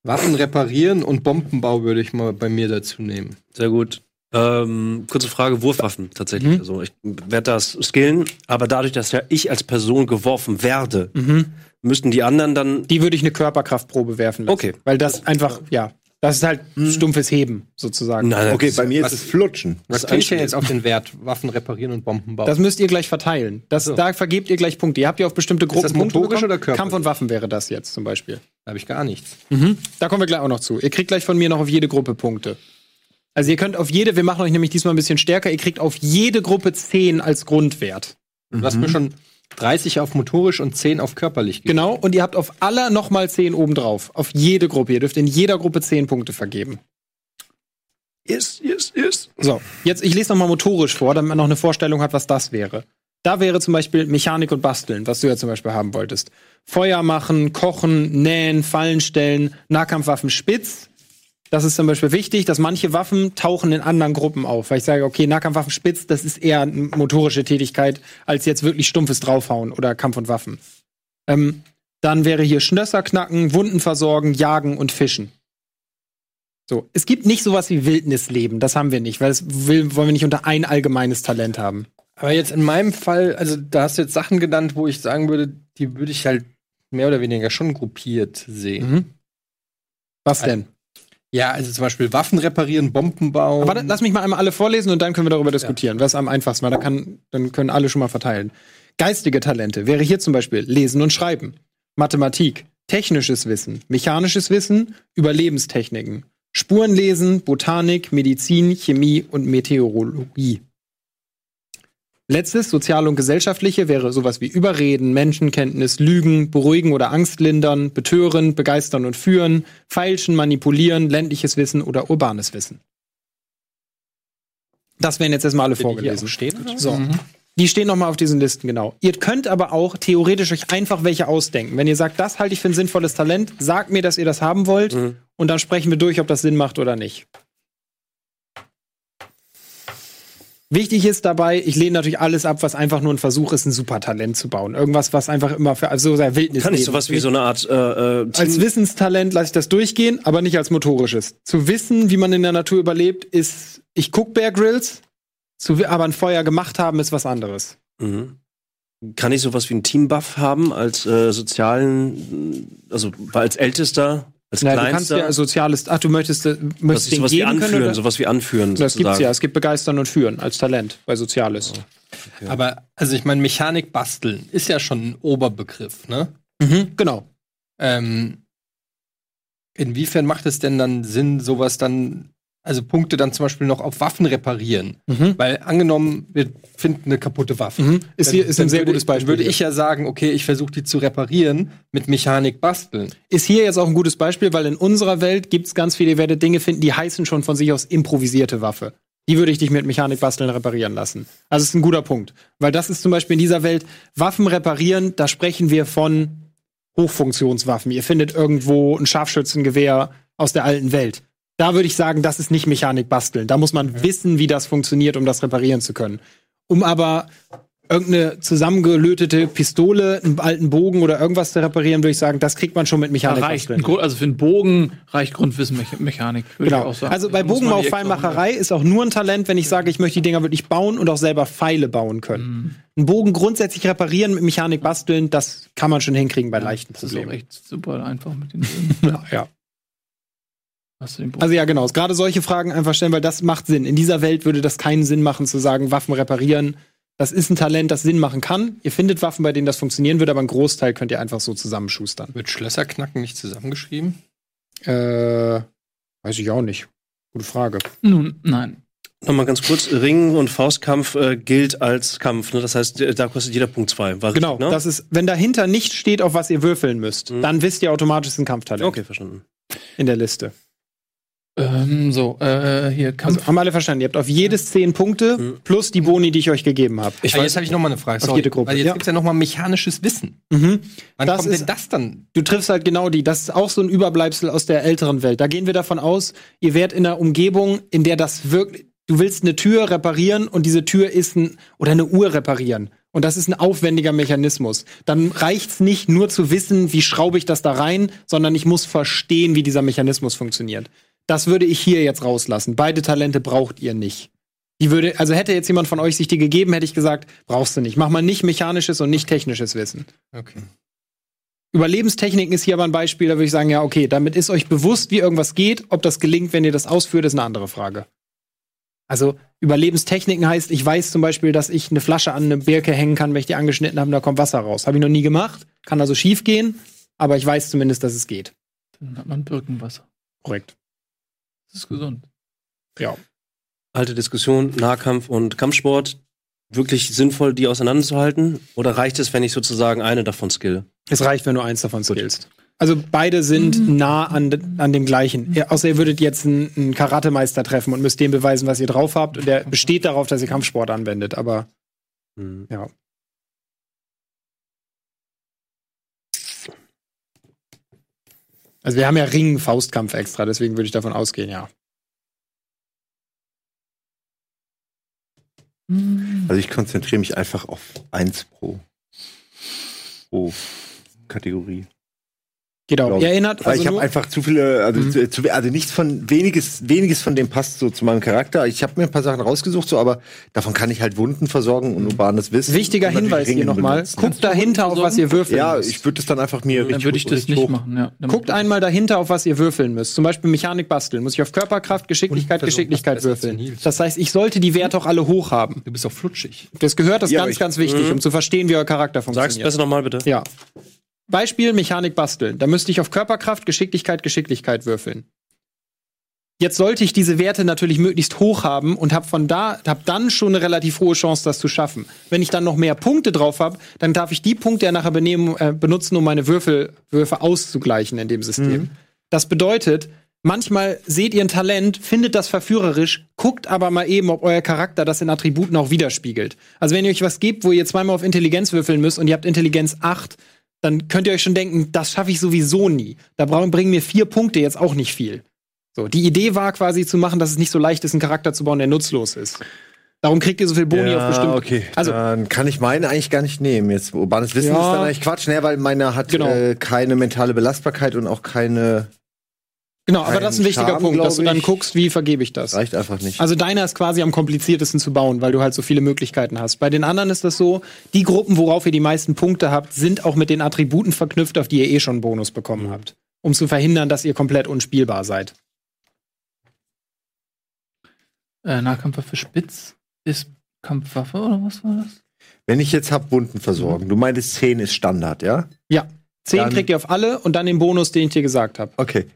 Speaker 1: Waffen reparieren und Bombenbau würde ich mal bei mir dazu nehmen.
Speaker 4: Sehr gut. Ähm, kurze Frage, Wurfwaffen tatsächlich.
Speaker 2: Mhm.
Speaker 4: Also ich werde das skillen, aber dadurch, dass ja ich als Person geworfen werde,
Speaker 2: Mhm.
Speaker 4: müssten die anderen dann.
Speaker 2: Die würde ich eine Körperkraftprobe werfen lassen.
Speaker 4: Okay.
Speaker 2: Weil das einfach, ja. Das ist halt stumpfes Heben, sozusagen.
Speaker 4: Nein,
Speaker 5: Okay,
Speaker 4: das-
Speaker 5: bei mir ist es Flutschen.
Speaker 1: Was kriege ich denn jetzt auf den Wert? Waffen reparieren und Bomben bauen.
Speaker 2: Das müsst ihr gleich verteilen. Das,
Speaker 1: So.
Speaker 2: Da vergebt ihr gleich Punkte. Ihr habt ja auf bestimmte Gruppen
Speaker 1: das
Speaker 2: Punkte
Speaker 1: motorisch oder körperlich?
Speaker 2: Kampf und Waffen wäre das jetzt zum Beispiel.
Speaker 1: da habe ich gar nichts.
Speaker 2: Da kommen wir gleich auch noch zu. Ihr kriegt gleich von mir noch auf jede Gruppe Punkte. Also ihr könnt auf jede, wir machen euch nämlich diesmal ein bisschen stärker, ihr kriegt auf jede Gruppe 10 als Grundwert.
Speaker 1: Du hast mir schon 30 auf motorisch und 10 auf körperlich gegeben.
Speaker 2: Genau, und ihr habt auf aller nochmal 10 obendrauf. Auf jede Gruppe. Ihr dürft in jeder Gruppe 10 Punkte vergeben.
Speaker 4: Yes, yes, yes.
Speaker 2: So, jetzt, ich lese nochmal motorisch vor, damit man noch eine Vorstellung hat, was das wäre. Da wäre zum Beispiel Mechanik und Basteln, was du ja zum Beispiel haben wolltest. Feuer machen, kochen, nähen, Fallen stellen, Nahkampfwaffen spitz. Das ist zum Beispiel wichtig, dass manche Waffen tauchen in anderen Gruppen auf. Weil ich sage, okay, Nahkampfwaffen spitz, das ist eher eine motorische Tätigkeit, als jetzt wirklich stumpfes Draufhauen oder Kampf und Waffen. Ähm, dann wäre hier Schnösser knacken, Wunden versorgen, jagen und fischen. So, es gibt nicht sowas wie Wildnisleben, das haben wir nicht, weil das will, wollen wir nicht unter ein allgemeines Talent haben.
Speaker 1: Aber jetzt in meinem Fall, also da hast du jetzt Sachen genannt, wo ich sagen würde, die würde ich halt mehr oder weniger schon gruppiert sehen.
Speaker 2: Mhm. Was denn?
Speaker 1: Ja, also zum Beispiel Waffen reparieren, Bomben bauen.
Speaker 2: Warte, lass mich mal einmal alle vorlesen und dann können wir darüber diskutieren. Was ist am einfachsten, weil da kann, dann können alle schon mal verteilen. Geistige Talente wäre hier zum Beispiel Lesen und Schreiben, Mathematik, technisches Wissen, mechanisches Wissen, Überlebenstechniken, Spurenlesen, Botanik, Medizin, Chemie und Meteorologie. Letztes, soziale und gesellschaftliche, wäre sowas wie Überreden, Menschenkenntnis, Lügen, Beruhigen oder Angst lindern, Betören, Begeistern und Führen, Feilschen, Manipulieren, ländliches Wissen oder urbanes Wissen. Das wären jetzt erstmal alle
Speaker 1: Die
Speaker 2: vorgelesen.
Speaker 1: auch stehen?
Speaker 2: So. Die stehen nochmal auf diesen Listen, genau. Ihr könnt aber auch theoretisch euch einfach welche ausdenken. Wenn ihr sagt, das halte ich für ein sinnvolles Talent, sagt mir, dass ihr das haben wollt und dann sprechen wir durch, ob das Sinn macht oder nicht. Wichtig ist dabei, ich lehne natürlich alles ab, was einfach nur ein Versuch ist, ein Supertalent zu bauen. Irgendwas, was einfach immer für also so sehr Wildnis
Speaker 4: Kann ich sowas wie so eine Art äh, äh,
Speaker 2: Als Wissenstalent lasse ich das durchgehen, aber nicht als motorisches. Zu wissen, wie man in der Natur überlebt, ist, ich guck Bear Grylls, zu, aber ein Feuer gemacht haben, ist was anderes.
Speaker 4: Mhm. Kann ich sowas wie einen Teambuff haben als äh, sozialen, also als Ältester, als
Speaker 2: Na, du kannst ja soziales, ach, du möchtest, äh,
Speaker 4: dass
Speaker 2: möchtest
Speaker 4: ich
Speaker 2: den
Speaker 4: sowas wie
Speaker 2: geben können,
Speaker 4: anführen,
Speaker 2: oder?
Speaker 4: sowas wie anführen.
Speaker 2: Das gibt's
Speaker 4: sozusagen.
Speaker 2: ja, es gibt Begeistern und Führen als Talent bei Soziales.
Speaker 1: Aber, also ich meine, Mechanik basteln ist ja schon ein Oberbegriff, ne?
Speaker 2: Mhm, genau.
Speaker 1: Ähm, inwiefern macht es denn dann Sinn, sowas dann, also Punkte dann zum Beispiel noch auf Waffen reparieren?
Speaker 2: Mhm.
Speaker 1: Weil angenommen, wir finden eine kaputte Waffe.
Speaker 2: Mhm. Ist, hier, ist ein sehr gutes Beispiel.
Speaker 1: Würde
Speaker 2: hier.
Speaker 1: ich ja sagen, okay, ich versuche die zu reparieren mit Mechanik basteln.
Speaker 2: ist hier jetzt auch ein gutes Beispiel, weil in unserer Welt gibt es ganz viele, ihr werdet Dinge finden, die heißen schon von sich aus improvisierte Waffe. Die würde ich dich mit Mechanik basteln reparieren lassen. Also ist ein guter Punkt. Weil das ist zum Beispiel in dieser Welt, Waffen reparieren, da sprechen wir von Hochfunktionswaffen. Ihr findet irgendwo ein Scharfschützengewehr aus der alten Welt. Da würde ich sagen, das ist nicht Mechanik basteln. Da muss man wissen, wie das funktioniert, um das reparieren zu können. Um aber irgendeine zusammengelötete Pistole, einen alten Bogen oder irgendwas zu reparieren, würde ich sagen, das kriegt man schon mit
Speaker 3: Da
Speaker 2: Mechanik
Speaker 3: reicht
Speaker 2: basteln.
Speaker 3: Grund, also für einen Bogen reicht Grundwissen Mecha- Mechanik. würde ich
Speaker 2: Genau.
Speaker 3: auch sagen.
Speaker 2: Also bei
Speaker 3: extra
Speaker 2: Bogenbaufeinmacherei ist auch nur ein Talent, wenn ich sage, ich möchte die Dinger wirklich bauen und auch selber Pfeile bauen können.
Speaker 3: Mhm.
Speaker 2: Einen Bogen grundsätzlich reparieren, mit Mechanik basteln, das kann man schon hinkriegen bei leichten
Speaker 3: Das ist auch
Speaker 2: Problemen.
Speaker 3: echt super einfach mit den Bögen.
Speaker 2: Ja, ja.
Speaker 3: Hast du den Bogen?
Speaker 2: Also ja, genau. Gerade solche Fragen einfach stellen, weil das macht Sinn. In dieser Welt würde das keinen Sinn machen, zu sagen, Waffen reparieren. Das ist ein Talent, das Sinn machen kann. Ihr findet Waffen, bei denen das funktionieren würde, aber einen Großteil könnt ihr einfach so zusammenschustern.
Speaker 1: Wird Schlösserknacken nicht zusammengeschrieben?
Speaker 2: Äh, weiß ich auch nicht. Gute Frage.
Speaker 3: Nun, nein.
Speaker 4: Nochmal ganz kurz, Ring und Faustkampf äh, gilt als Kampf. Ne? Das heißt, äh, da kostet jeder Punkt zwei. War
Speaker 2: Genau,
Speaker 4: richtig, ne?
Speaker 2: das ist, wenn dahinter nicht steht, auf was ihr würfeln müsst,
Speaker 4: Mhm.
Speaker 2: dann wisst ihr automatisch, es ist ein Kampftalent
Speaker 4: Okay, verstanden.
Speaker 2: in der Liste.
Speaker 3: Ähm, so, äh, hier Kampf.
Speaker 2: Also haben alle verstanden. Ihr habt auf jedes zehn Punkte
Speaker 4: Mhm.
Speaker 2: plus die Boni, die ich euch gegeben habe.
Speaker 1: Ich jetzt habe ich noch mal eine Frage.
Speaker 2: Auf jede Gruppe,
Speaker 1: Weil jetzt
Speaker 2: ja.
Speaker 1: gibt's ja noch mal mechanisches Wissen.
Speaker 2: Mhm.
Speaker 1: Wann
Speaker 2: Das
Speaker 1: kommt
Speaker 2: ist-
Speaker 1: denn das dann?
Speaker 2: Du triffst halt genau die. Das ist auch so ein Überbleibsel aus der älteren Welt. Da gehen wir davon aus, ihr werdet in einer Umgebung, in der das wirklich. Du willst eine Tür reparieren und diese Tür ist ein. oder eine Uhr reparieren. Und das ist ein aufwendiger Mechanismus. Dann reicht's nicht nur zu wissen, wie schraube ich das da rein, sondern ich muss verstehen, wie dieser Mechanismus funktioniert. Das würde ich hier jetzt rauslassen. Beide Talente braucht ihr nicht. Die würde, also hätte jetzt jemand von euch sich die gegeben, hätte ich gesagt, brauchst du nicht. Mach mal nicht mechanisches und nicht technisches Wissen.
Speaker 1: Okay.
Speaker 2: Überlebenstechniken ist hier aber ein Beispiel, da würde ich sagen, ja, okay, damit ist euch bewusst, wie irgendwas geht. Ob das gelingt, wenn ihr das ausführt, ist eine andere Frage. Also Überlebenstechniken heißt, ich weiß zum Beispiel, dass ich eine Flasche an eine Birke hängen kann, wenn ich die angeschnitten habe, und da kommt Wasser raus. Habe ich noch nie gemacht, kann also schief gehen, aber ich weiß zumindest, dass es geht.
Speaker 3: Dann hat man Birkenwasser.
Speaker 2: Korrekt.
Speaker 3: Das ist gesund.
Speaker 2: Ja.
Speaker 4: Alte Diskussion, Nahkampf und Kampfsport. Wirklich sinnvoll, die auseinanderzuhalten? Oder reicht es, wenn ich sozusagen eine davon skill?
Speaker 2: Es reicht, wenn du eins davon skillst. Also beide sind nah an, an dem gleichen. Ja, außer ihr würdet jetzt einen, einen Karatemeister treffen und müsst dem beweisen, was ihr drauf habt. Und der besteht darauf, dass ihr Kampfsport anwendet. Aber
Speaker 4: Hm.
Speaker 2: ja. Also wir haben ja Ring, Faustkampf extra, deswegen würde ich davon ausgehen, ja.
Speaker 5: Also ich konzentriere mich einfach auf eins pro, pro Kategorie.
Speaker 2: Genau. Ihr erinnert
Speaker 5: Weil
Speaker 2: also
Speaker 5: ich habe einfach zu viele, also,
Speaker 2: Mhm.
Speaker 5: zu, zu, also nichts von, weniges, weniges von dem passt so zu meinem Charakter. Ich habe mir ein paar Sachen rausgesucht, so, aber davon kann ich halt Wunden versorgen und urbanes Wissen.
Speaker 2: wichtiger Hinweis hier nochmal. Guckt dahinter, auf was ihr würfeln
Speaker 5: Ja,
Speaker 2: müsst.
Speaker 5: ich würde das dann einfach mir richtig
Speaker 3: Dann würde ich das nicht
Speaker 5: hoch-
Speaker 3: machen, ja. Dann-
Speaker 2: Guckt einmal dahinter, auf was ihr würfeln müsst. Zum Beispiel Mechanik basteln. Muss ich auf Körperkraft, Geschicklichkeit, Geschicklichkeit würfeln. Das heißt, ich sollte die Werte auch alle hoch haben.
Speaker 1: Du bist auch flutschig.
Speaker 2: Das gehört, das ist
Speaker 5: Ja,
Speaker 2: ganz,
Speaker 5: ich-
Speaker 2: ganz wichtig, um zu verstehen, wie euer Charakter
Speaker 4: Sag's
Speaker 2: funktioniert.
Speaker 4: besser nochmal bitte.
Speaker 2: Ja. Beispiel Mechanik basteln. Da müsste ich auf Körperkraft, Geschicklichkeit, Geschicklichkeit würfeln. Jetzt sollte ich diese Werte natürlich möglichst hoch haben und habe von da hab dann schon eine relativ hohe Chance, das zu schaffen. Wenn ich dann noch mehr Punkte drauf habe, dann darf ich die Punkte ja nachher benehmen, äh, benutzen, um meine Würfel, Würfe auszugleichen in dem System. Das bedeutet, manchmal seht ihr ein Talent, findet das verführerisch, guckt aber mal eben, ob euer Charakter das in Attributen auch widerspiegelt. Also wenn ihr euch was gebt, wo ihr zweimal auf Intelligenz würfeln müsst und ihr habt Intelligenz 8, dann könnt ihr euch schon denken, das schaffe ich sowieso nie. Da bringen mir vier Punkte jetzt auch nicht viel. So, die Idee war quasi zu machen, dass es nicht so leicht ist, einen Charakter zu bauen, der nutzlos ist. Darum kriegt ihr so viel Boni auf bestimmte.
Speaker 5: okay.
Speaker 2: Also-
Speaker 5: dann kann ich meine eigentlich gar nicht nehmen. Jetzt urbanes Wissen
Speaker 2: Ja.
Speaker 5: ist dann eigentlich Quatsch, ne, weil meine hat
Speaker 2: Genau.
Speaker 5: äh, keine mentale Belastbarkeit und auch keine
Speaker 2: Genau, aber das ist ein wichtiger
Speaker 5: Charme,
Speaker 2: Punkt, dass du dann
Speaker 5: ich.
Speaker 2: guckst, wie vergebe ich das.
Speaker 5: reicht einfach nicht.
Speaker 2: Also deiner ist quasi am kompliziertesten zu bauen, weil du halt so viele Möglichkeiten hast. Bei den anderen ist das so, die Gruppen, worauf ihr die meisten Punkte habt, sind auch mit den Attributen verknüpft, auf die ihr eh schon einen Bonus bekommen habt. Um zu verhindern, dass ihr komplett unspielbar seid.
Speaker 3: Äh, Nahkampfwaffe Spitz ist Kampfwaffe oder was war das?
Speaker 5: Wenn ich jetzt hab Wunden versorgen, du meintest 10 ist Standard, ja?
Speaker 2: Ja. Zehn
Speaker 5: Dann-
Speaker 2: kriegt ihr auf alle und dann den Bonus, den ich dir gesagt habe.
Speaker 5: Okay.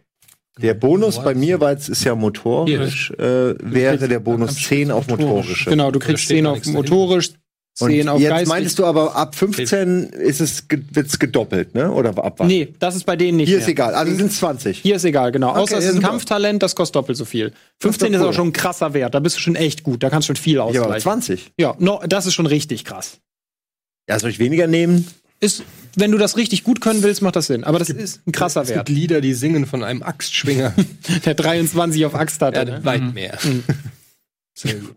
Speaker 5: Der Bonus bei mir, weil es ist ja motorisch, äh, wäre der Bonus 10 auf motorisch.
Speaker 2: Genau, du kriegst
Speaker 1: steht
Speaker 2: 10
Speaker 1: da
Speaker 2: auf motorisch,
Speaker 5: Und
Speaker 2: 10 auf
Speaker 5: jetzt
Speaker 2: geistig.
Speaker 5: meintest du aber ab 15 ist es wird's gedoppelt, ne? Oder ab wann?
Speaker 2: Nee, das ist bei denen nicht
Speaker 5: Hier
Speaker 2: mehr.
Speaker 5: ist egal. Also sind 20.
Speaker 2: Hier ist egal, genau.
Speaker 5: Okay,
Speaker 2: Außer es ist ein
Speaker 5: super.
Speaker 2: Kampftalent, das kostet doppelt so viel. 15
Speaker 5: doch
Speaker 2: ist
Speaker 5: cool.
Speaker 2: auch schon ein krasser Wert. Da bist du schon echt gut. Da kannst du schon viel
Speaker 5: Ja, aber
Speaker 2: ausgleichen.
Speaker 5: 20.
Speaker 2: Ja, no, das ist schon richtig krass.
Speaker 5: Ja, soll ich weniger nehmen?
Speaker 2: Ist, wenn du das richtig gut können willst, macht das Sinn. Aber das ist ein krasser
Speaker 1: Es
Speaker 2: Wert.
Speaker 1: gibt Lieder, die singen von einem Axtschwinger.
Speaker 2: Der 23 auf Axt hat.
Speaker 1: ja,
Speaker 2: ne?
Speaker 1: weit mehr. Sehr gut.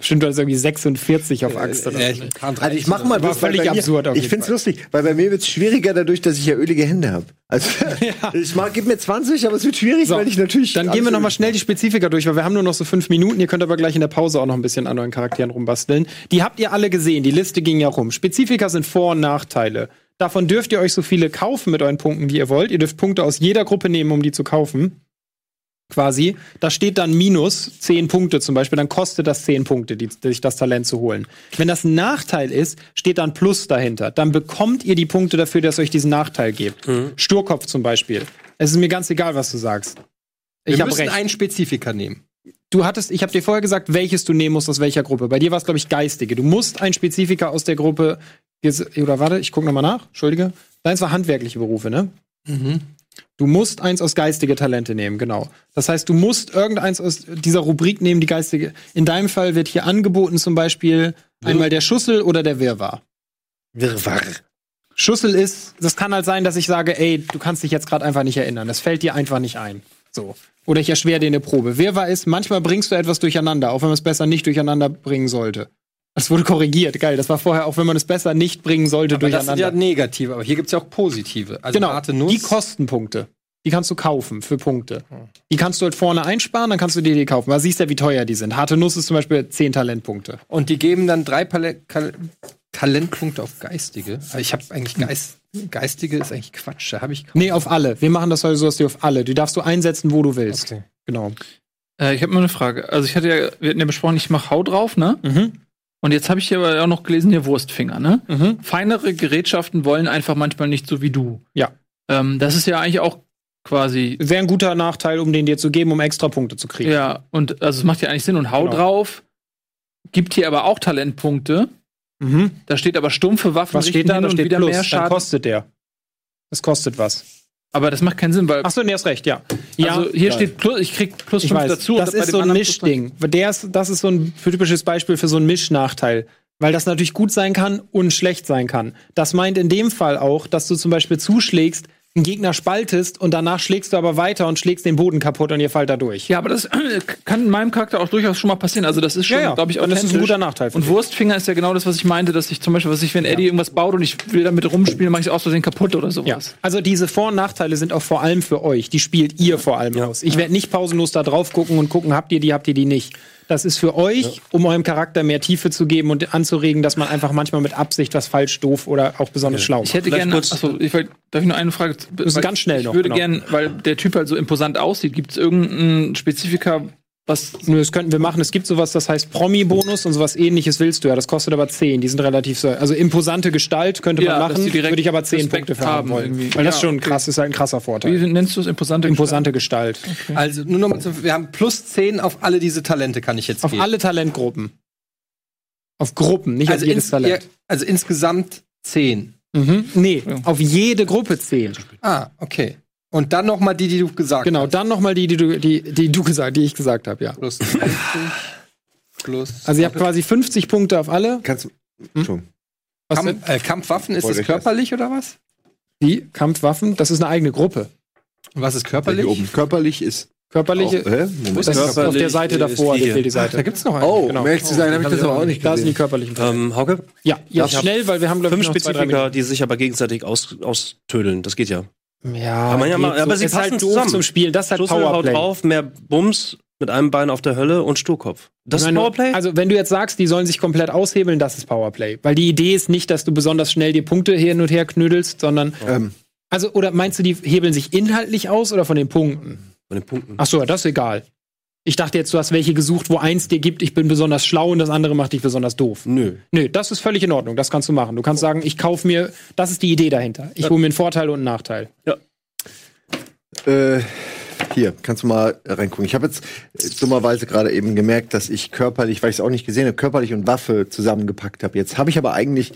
Speaker 2: Stimmt, du hast irgendwie 46 auf Axt. oder
Speaker 1: Äh,
Speaker 2: so.
Speaker 1: ich kann
Speaker 5: Also ich mach mal das, weil
Speaker 2: völlig
Speaker 5: bei mir,
Speaker 2: absurd auf
Speaker 5: Ich find's
Speaker 2: Fall.
Speaker 5: lustig, weil bei mir wird's schwieriger dadurch, dass ich ja ölige Hände habe. Also ich mag, gib mir 20, aber es wird schwierig,
Speaker 2: So,
Speaker 5: weil ich natürlich.
Speaker 2: Dann gehen wir
Speaker 5: alles
Speaker 2: noch mal
Speaker 5: ölig
Speaker 2: schnell die Spezifika durch, weil wir haben nur noch so fünf Minuten. Ihr könnt aber gleich in der Pause auch noch ein bisschen an euren Charakteren rumbasteln. Die habt ihr alle gesehen. Die Liste ging ja rum. Spezifika sind Vor- und Nachteile. Davon dürft ihr euch so viele kaufen mit euren Punkten, wie ihr wollt. Ihr dürft Punkte aus jeder Gruppe nehmen, um die zu kaufen. Quasi. Da steht dann minus 10 Punkte zum Beispiel. Dann kostet das 10 Punkte, die, sich das Talent zu holen. Wenn das ein Nachteil ist, steht dann Plus dahinter. Dann bekommt ihr die Punkte dafür, dass euch diesen Nachteil gibt. Sturkopf zum Beispiel. Es ist mir ganz egal, was du sagst.
Speaker 1: Wir
Speaker 2: Ich
Speaker 1: müssen
Speaker 2: recht.
Speaker 1: einen Spezifika nehmen.
Speaker 2: Du hattest, ich habe dir vorher gesagt, welches du nehmen musst aus welcher Gruppe. Bei dir war es, glaube ich, geistige. Du musst ein Spezifika aus der Gruppe. Oder warte, ich gucke nochmal nach. Entschuldige. Deins war handwerkliche Berufe, ne? Du musst eins aus geistige Talente nehmen, genau. Das heißt, du musst irgendeins aus dieser Rubrik nehmen, die geistige. In deinem Fall wird hier angeboten zum Beispiel einmal der Schussel oder der Wirrwarr.
Speaker 5: Wirrwarr.
Speaker 2: Schussel ist, das kann halt sein, dass ich sage, ey, du kannst dich jetzt gerade einfach nicht erinnern. Das fällt dir einfach nicht ein. So. Oder ich erschwere dir eine Probe. Wirrwarr ist, manchmal bringst du etwas durcheinander, auch wenn man es besser nicht durcheinander bringen sollte. Das wurde korrigiert, geil. Das war vorher, auch wenn man es besser nicht bringen sollte,
Speaker 1: Aber das sind
Speaker 2: durcheinander.
Speaker 1: ja negative, aber hier gibt's ja auch positive. Also
Speaker 2: genau,
Speaker 1: harte Nuss.
Speaker 2: die kosten Punkte. Die kannst du kaufen für Punkte. Die kannst du halt vorne einsparen, dann kannst du dir die kaufen. Aber siehst ja, wie teuer die sind. Harte Nuss ist zum Beispiel 10 Talentpunkte.
Speaker 1: Und die geben dann drei Pale Kal Talentpunkte auf geistige. Also ich habe eigentlich Geist Geistige ist eigentlich Quatsch. Da habe ich.
Speaker 2: Nee, auf alle. Wir machen das heute so, dass du auf alle. Die darfst du einsetzen, wo du willst.
Speaker 1: Okay.
Speaker 2: Genau.
Speaker 3: Äh, ich habe mal eine Frage. Also ich hatte ja, wir hatten ja besprochen, ich mache Hau drauf, ne?
Speaker 2: Mhm.
Speaker 3: Und jetzt habe ich hier aber auch noch gelesen, hier Wurstfinger, ne?
Speaker 2: Mhm.
Speaker 3: Feinere Gerätschaften wollen einfach manchmal nicht so wie du.
Speaker 2: Ja.
Speaker 3: Ähm, das ist ja eigentlich auch quasi.
Speaker 2: Wäre ein guter Nachteil, um den dir zu geben, um extra Punkte zu kriegen.
Speaker 3: Ja, und also es macht ja eigentlich Sinn. Und Hau
Speaker 2: Genau.
Speaker 3: drauf gibt hier aber auch Talentpunkte.
Speaker 2: Mhm.
Speaker 3: Da steht aber stumpfe Waffen
Speaker 2: Was steht da? Da
Speaker 3: und
Speaker 2: steht
Speaker 3: wieder
Speaker 2: Plus.
Speaker 3: mehr
Speaker 2: Dann
Speaker 3: Schaden.
Speaker 2: kostet der. Das kostet was.
Speaker 3: Aber das macht keinen Sinn, weil
Speaker 2: Ach so, nee, hast recht, ja. Ja,
Speaker 3: also hier steht plus, ich krieg plus
Speaker 2: ich
Speaker 3: 5
Speaker 2: weiß.
Speaker 3: dazu.
Speaker 2: das ist so ein Mischding. Der ist, das ist so ein typisches Beispiel für so einen Mischnachteil. Weil das natürlich gut sein kann und schlecht sein kann. Das meint in dem Fall auch, dass du zum Beispiel zuschlägst, einen Gegner spaltest und danach schlägst du aber weiter und schlägst den Boden kaputt und ihr fallt da durch.
Speaker 3: Ja, aber das kann in meinem Charakter auch durchaus schon mal passieren. Also das ist schon,
Speaker 2: Ja, ja.
Speaker 3: glaube ich,
Speaker 2: Und das ist ein
Speaker 3: authentisch.
Speaker 2: guter Nachteil
Speaker 3: Und. Wurstfinger ist ja genau das, was ich meinte, dass ich zum Beispiel, was ich, wenn Eddie irgendwas baut und ich will damit rumspielen, mache ich es aus Versehen kaputt oder
Speaker 2: Ja.
Speaker 3: sowas.
Speaker 2: Also diese Vor- und Nachteile sind auch vor allem für euch. Die spielt ihr vor allem aus. Ich werde nicht pausenlos da drauf gucken und gucken, habt ihr die, habt ihr die nicht. Das ist für euch, um eurem Charakter mehr Tiefe zu geben und anzuregen, dass man einfach manchmal mit Absicht was falsch, doof oder auch besonders schlau
Speaker 3: Ich
Speaker 2: macht.
Speaker 3: hätte
Speaker 4: Vielleicht
Speaker 3: gerne,
Speaker 4: kurz-
Speaker 3: achso, ich darf ich nur eine Frage?
Speaker 2: müssen ganz schnell
Speaker 3: ich
Speaker 2: noch,
Speaker 3: Ich würde
Speaker 2: genau.
Speaker 3: gerne, weil der Typ halt so imposant aussieht, gibt es irgendein Spezifika, was
Speaker 2: Nö, das könnten wir machen. Es gibt sowas, das heißt Promi-Bonus und sowas ähnliches willst du ja. Das kostet aber 10. Die sind relativ so. Also imposante Gestalt könnte
Speaker 3: Ja,
Speaker 2: man machen. Würde ich aber 10
Speaker 3: Respekt
Speaker 2: Punkte für haben
Speaker 3: haben
Speaker 2: wollen.
Speaker 3: irgendwie.
Speaker 2: Weil das
Speaker 3: Ja,
Speaker 2: schon
Speaker 3: okay.
Speaker 2: krass ist, halt ein krasser
Speaker 3: wie
Speaker 2: Vorteil.
Speaker 3: nennst du es imposante?
Speaker 2: Imposante Gestalt.
Speaker 1: Also nur noch mal zu, wir haben plus 10 auf alle diese Talente, kann ich jetzt
Speaker 2: Auf
Speaker 1: geben.
Speaker 2: alle Talentgruppen. Auf Gruppen, nicht
Speaker 1: also,
Speaker 2: auf jedes Talent.
Speaker 1: ja, also insgesamt 10.
Speaker 2: Mhm. Nee,
Speaker 3: Ja.
Speaker 2: auf jede Gruppe 10.
Speaker 1: Ah, okay. Und dann noch mal die, die du gesagt
Speaker 2: Genau,
Speaker 1: hast.
Speaker 2: dann nochmal die, die du, die, die du gesagt, die ich gesagt habe, ja.
Speaker 1: Plus 50, plus.
Speaker 2: Also ihr habt quasi 50 Punkte auf alle.
Speaker 5: Kannst du.
Speaker 2: Hm?
Speaker 5: Schon.
Speaker 2: Was denn?
Speaker 1: Kampf, äh, Kampfwaffen, ist das körperlich oder was?
Speaker 2: Die Kampfwaffen, das ist eine eigene Gruppe.
Speaker 1: Und was ist körperlich?
Speaker 5: oben. Körperlich ist.
Speaker 2: Körperliche,
Speaker 5: Auch, hä? Moment.
Speaker 2: das ist auf der Seite davor,
Speaker 4: die
Speaker 2: da fehlt die
Speaker 1: Da
Speaker 2: Seite.
Speaker 1: gibt's noch einen.
Speaker 5: Oh,
Speaker 2: Genau.
Speaker 5: zu sein, habe ich das aber auch nicht
Speaker 2: Da sind die
Speaker 5: gesehen.
Speaker 2: körperlichen.
Speaker 4: Ähm, Hauke?
Speaker 2: Ja,
Speaker 4: Ja,
Speaker 2: schnell, weil wir haben, glaube ich,
Speaker 4: Fünf
Speaker 2: noch zwei, drei
Speaker 4: Spezifika, die sich aber gegenseitig aus, austödeln. Das geht ja.
Speaker 2: Ja,
Speaker 4: man ja aber sie
Speaker 2: ist halt
Speaker 4: passen
Speaker 2: doof
Speaker 4: zusammen.
Speaker 2: zum Spielen. Das ist halt
Speaker 4: Schlüssel, haut
Speaker 2: Powerplay.
Speaker 4: drauf, mehr Bums mit einem Bein auf der Hölle und Sturkopf. Das
Speaker 2: Ich
Speaker 4: ist
Speaker 2: meine,
Speaker 4: Powerplay?
Speaker 2: Also, wenn du jetzt sagst, die sollen sich komplett aushebeln, das ist Powerplay. Weil die Idee ist nicht, dass du besonders schnell die Punkte hin und her knödelst, sondern.
Speaker 5: Ähm,
Speaker 2: Also, oder meinst du, die hebeln sich inhaltlich aus oder von den Punkten?
Speaker 4: Von den Punkten.
Speaker 2: Ach so, das ist egal. Ich dachte jetzt, du hast welche gesucht, wo eins dir gibt, ich bin besonders schlau und das andere macht dich besonders doof.
Speaker 4: Nö.
Speaker 2: Nö, das ist völlig in Ordnung. Das kannst du machen. Du kannst sagen, ich kaufe mir, das ist die Idee dahinter. Ich hole mir einen Vorteil und einen Nachteil.
Speaker 5: Äh, hier, kannst du mal reingucken. Ich habe jetzt äh, dummerweise gerade eben gemerkt, dass ich körperlich, weil ich es auch nicht gesehen habe, körperlich und Waffe zusammengepackt habe. Jetzt habe ich aber eigentlich,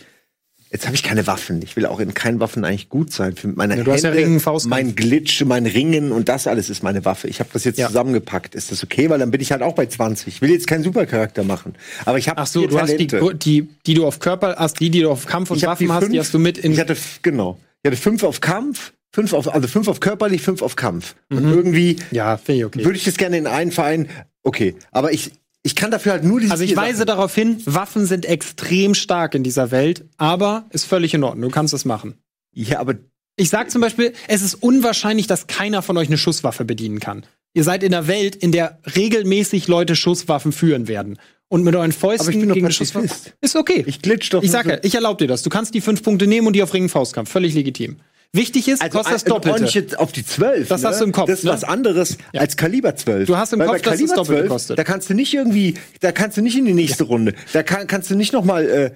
Speaker 5: jetzt habe ich keine Waffen. Ich will auch in keinen Waffen eigentlich gut sein. Für meine
Speaker 2: Ja, du hast ja Ringen,
Speaker 5: mein Glitch, mein Ringen und das alles ist meine Waffe. Ich habe das jetzt
Speaker 2: Ja.
Speaker 5: zusammengepackt. Ist das okay? Weil dann bin ich halt auch bei 20. Ich will jetzt keinen Supercharakter machen. Aber ich habe
Speaker 2: Ach so, du hast die,
Speaker 5: Talente.
Speaker 2: die, die du auf Körper hast, die, die du auf Kampf und
Speaker 5: Ich
Speaker 2: Waffen
Speaker 5: die
Speaker 2: hast, die hast du mit in.
Speaker 5: Ich hatte, genau. Ich hatte fünf auf Kampf, fünf auf, also fünf auf körperlich, fünf auf Kampf. Und
Speaker 2: Mhm.
Speaker 5: irgendwie
Speaker 2: ja, finde ich okay.
Speaker 5: würde ich das gerne in einen Verein. Okay, aber ich, ich kann dafür halt nur diese.
Speaker 2: Also ich weise
Speaker 5: Sachen.
Speaker 2: darauf hin, Waffen sind extrem stark in dieser Welt, aber ist völlig in Ordnung. Du kannst es machen.
Speaker 5: Ja, aber
Speaker 2: Ich sag zum Beispiel, es ist unwahrscheinlich, dass keiner von euch eine Schusswaffe bedienen kann. Ihr seid in einer Welt, in der regelmäßig Leute Schusswaffen führen werden. Und mit euren Fäusten
Speaker 5: Aber ich bin doch
Speaker 2: gegen
Speaker 5: Pazifist.
Speaker 2: eine Schusswaffe. Ist okay.
Speaker 5: ich glitsch doch.
Speaker 2: Ich
Speaker 5: nur
Speaker 2: sag ja,
Speaker 5: so-
Speaker 2: ich erlaube dir das. Du kannst die fünf Punkte nehmen und die auf Ringen Faustkampf. Völlig legitim. Wichtig ist,
Speaker 5: also
Speaker 2: kostet das Doppelte.
Speaker 5: jetzt auf die 12.
Speaker 2: Das
Speaker 5: ne?
Speaker 2: hast du im Kopf,
Speaker 5: Das ist
Speaker 2: ne?
Speaker 5: was anderes als Kaliber 12.
Speaker 2: Du hast im
Speaker 5: Weil
Speaker 2: Kopf, dass es
Speaker 5: Kaliber
Speaker 2: Doppelte
Speaker 5: 12,
Speaker 2: kostet.
Speaker 5: Da kannst du nicht irgendwie, da kannst du nicht in die nächste Runde. Da kann, kannst du nicht noch mal. Äh,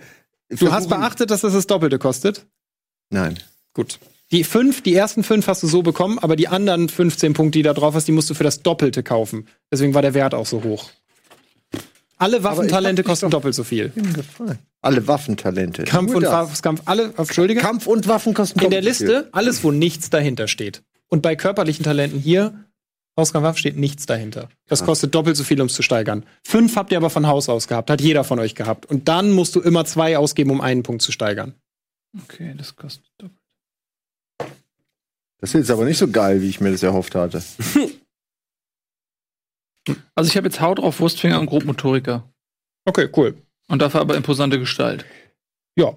Speaker 2: Du hast beachtet, dass das das Doppelte kostet?
Speaker 5: Nein.
Speaker 2: Gut. Die fünf, die ersten fünf hast du so bekommen, aber die anderen 15 Punkte, die da drauf hast, die musst du für das Doppelte kaufen. Deswegen war der Wert auch so hoch. Alle Waffentalente kosten doppelt so viel.
Speaker 5: Alle Waffentalente.
Speaker 2: Kampf
Speaker 5: Nur
Speaker 2: und
Speaker 5: das.
Speaker 2: Faustkampf, alle, Entschuldige.
Speaker 5: Kampf und Waffen kosten
Speaker 2: in der
Speaker 5: doppelt so viel.
Speaker 2: Liste alles, wo nichts dahinter steht. Und bei körperlichen Talenten hier, Faustkampf steht nichts dahinter. Das kostet doppelt so viel, um es zu steigern. Fünf habt ihr aber von Haus aus gehabt, hat jeder von euch gehabt. Und dann musst du immer zwei ausgeben, um einen Punkt zu steigern.
Speaker 3: Okay, das kostet. doppelt.
Speaker 5: Das ist jetzt aber nicht so geil, wie ich mir das erhofft hatte.
Speaker 3: Also ich habe jetzt Haut drauf, Wurstfinger und Grobmotoriker.
Speaker 2: Okay, cool.
Speaker 3: Und dafür aber imposante Gestalt.
Speaker 2: Ja,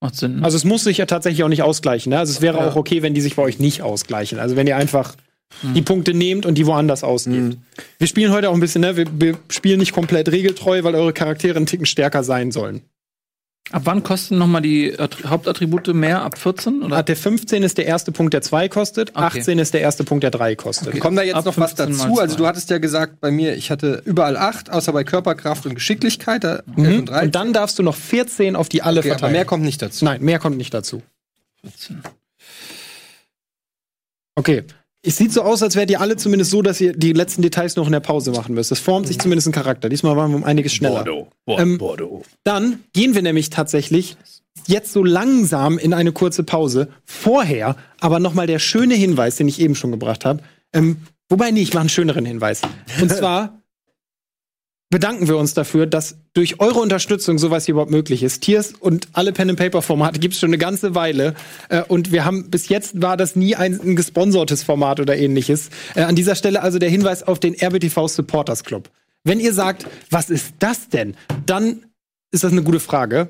Speaker 3: Macht Sinn. Ne?
Speaker 2: Also es muss sich ja tatsächlich auch nicht ausgleichen. Ne? Also es wäre
Speaker 3: Ja.
Speaker 2: auch okay, wenn die sich bei euch nicht ausgleichen. Also wenn ihr einfach die Punkte nehmt und die woanders ausgebt. Wir spielen heute auch ein bisschen, ne? wir, wir spielen nicht komplett regeltreu, weil eure Charaktere einen Ticken stärker sein sollen.
Speaker 3: Ab wann kosten noch mal die Attri- Hauptattribute mehr? Ab 14? Oder?
Speaker 2: Hat der 15 ist der erste Punkt, der 2 kostet,
Speaker 3: Okay.
Speaker 2: 18 ist der erste Punkt, der 3 kostet.
Speaker 1: Kommt da jetzt
Speaker 3: Ab
Speaker 1: noch was
Speaker 3: 15 mal
Speaker 1: dazu? Also du hattest ja gesagt, bei mir, ich hatte überall acht, außer bei Körperkraft und Geschicklichkeit, da 11
Speaker 2: Mhm.
Speaker 1: und 13.
Speaker 2: Und dann darfst du noch 14 auf die alle
Speaker 1: okay, aber
Speaker 2: verteilen.
Speaker 1: mehr kommt nicht dazu.
Speaker 2: Nein, mehr kommt nicht dazu.
Speaker 3: 14.
Speaker 2: Okay. Es sieht so aus, als wärt ihr alle zumindest so, dass ihr die letzten Details noch in der Pause machen müsst. Es formt sich zumindest ein Charakter. Diesmal waren wir um einiges schneller.
Speaker 4: Bordeaux.
Speaker 2: Ähm,
Speaker 4: Bordeaux.
Speaker 2: Dann gehen wir nämlich tatsächlich jetzt so langsam in eine kurze Pause. Vorher aber noch mal der schöne Hinweis, den ich eben schon gebracht habe. Ähm, wobei, nee, ich mache einen schöneren Hinweis. Und zwar bedanken wir uns dafür, dass durch eure Unterstützung sowas hier überhaupt möglich ist. Tiers und alle Pen-and-Paper-Formate gibt es schon eine ganze Weile. Äh, und wir haben bis jetzt war das nie ein, ein gesponsertes Format oder ähnliches. Äh, an dieser Stelle also der Hinweis auf den RBTV Supporters Club. Wenn ihr sagt, was ist das denn? Dann ist das eine gute Frage.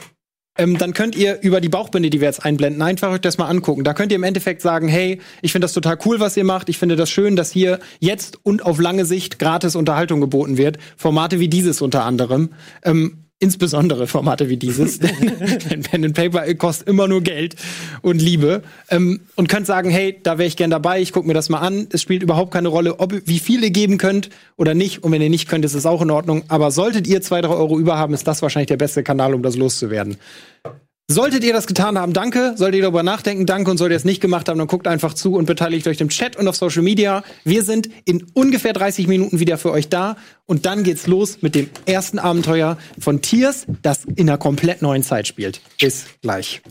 Speaker 2: Ähm, dann könnt ihr über die Bauchbinde, die wir jetzt einblenden, einfach euch das mal angucken. Da könnt ihr im Endeffekt sagen, hey, ich finde das total cool, was ihr macht. Ich finde das schön, dass hier jetzt und auf lange Sicht gratis Unterhaltung geboten wird. Formate wie dieses unter anderem. Ähm, insbesondere Formate wie dieses. Denn Pen and Paper kostet immer nur Geld und Liebe. Ähm, und könnt sagen, hey, da wäre ich gern dabei, ich gucke mir das mal an. Es spielt überhaupt keine Rolle, ob wie viel ihr geben könnt oder nicht. Und wenn ihr nicht könnt, ist es auch in Ordnung. Aber solltet ihr zwei, drei Euro überhaben, ist das wahrscheinlich der beste Kanal, um das loszuwerden. Solltet ihr das getan haben, danke. Solltet ihr darüber nachdenken, danke. Und solltet ihr es nicht gemacht haben, dann guckt einfach zu und beteiligt euch im Chat und auf Social Media. Wir sind in ungefähr 30 Minuten wieder für euch da. Und dann geht's los mit dem ersten Abenteuer von Tiers, das in einer komplett neuen Zeit spielt. Bis gleich.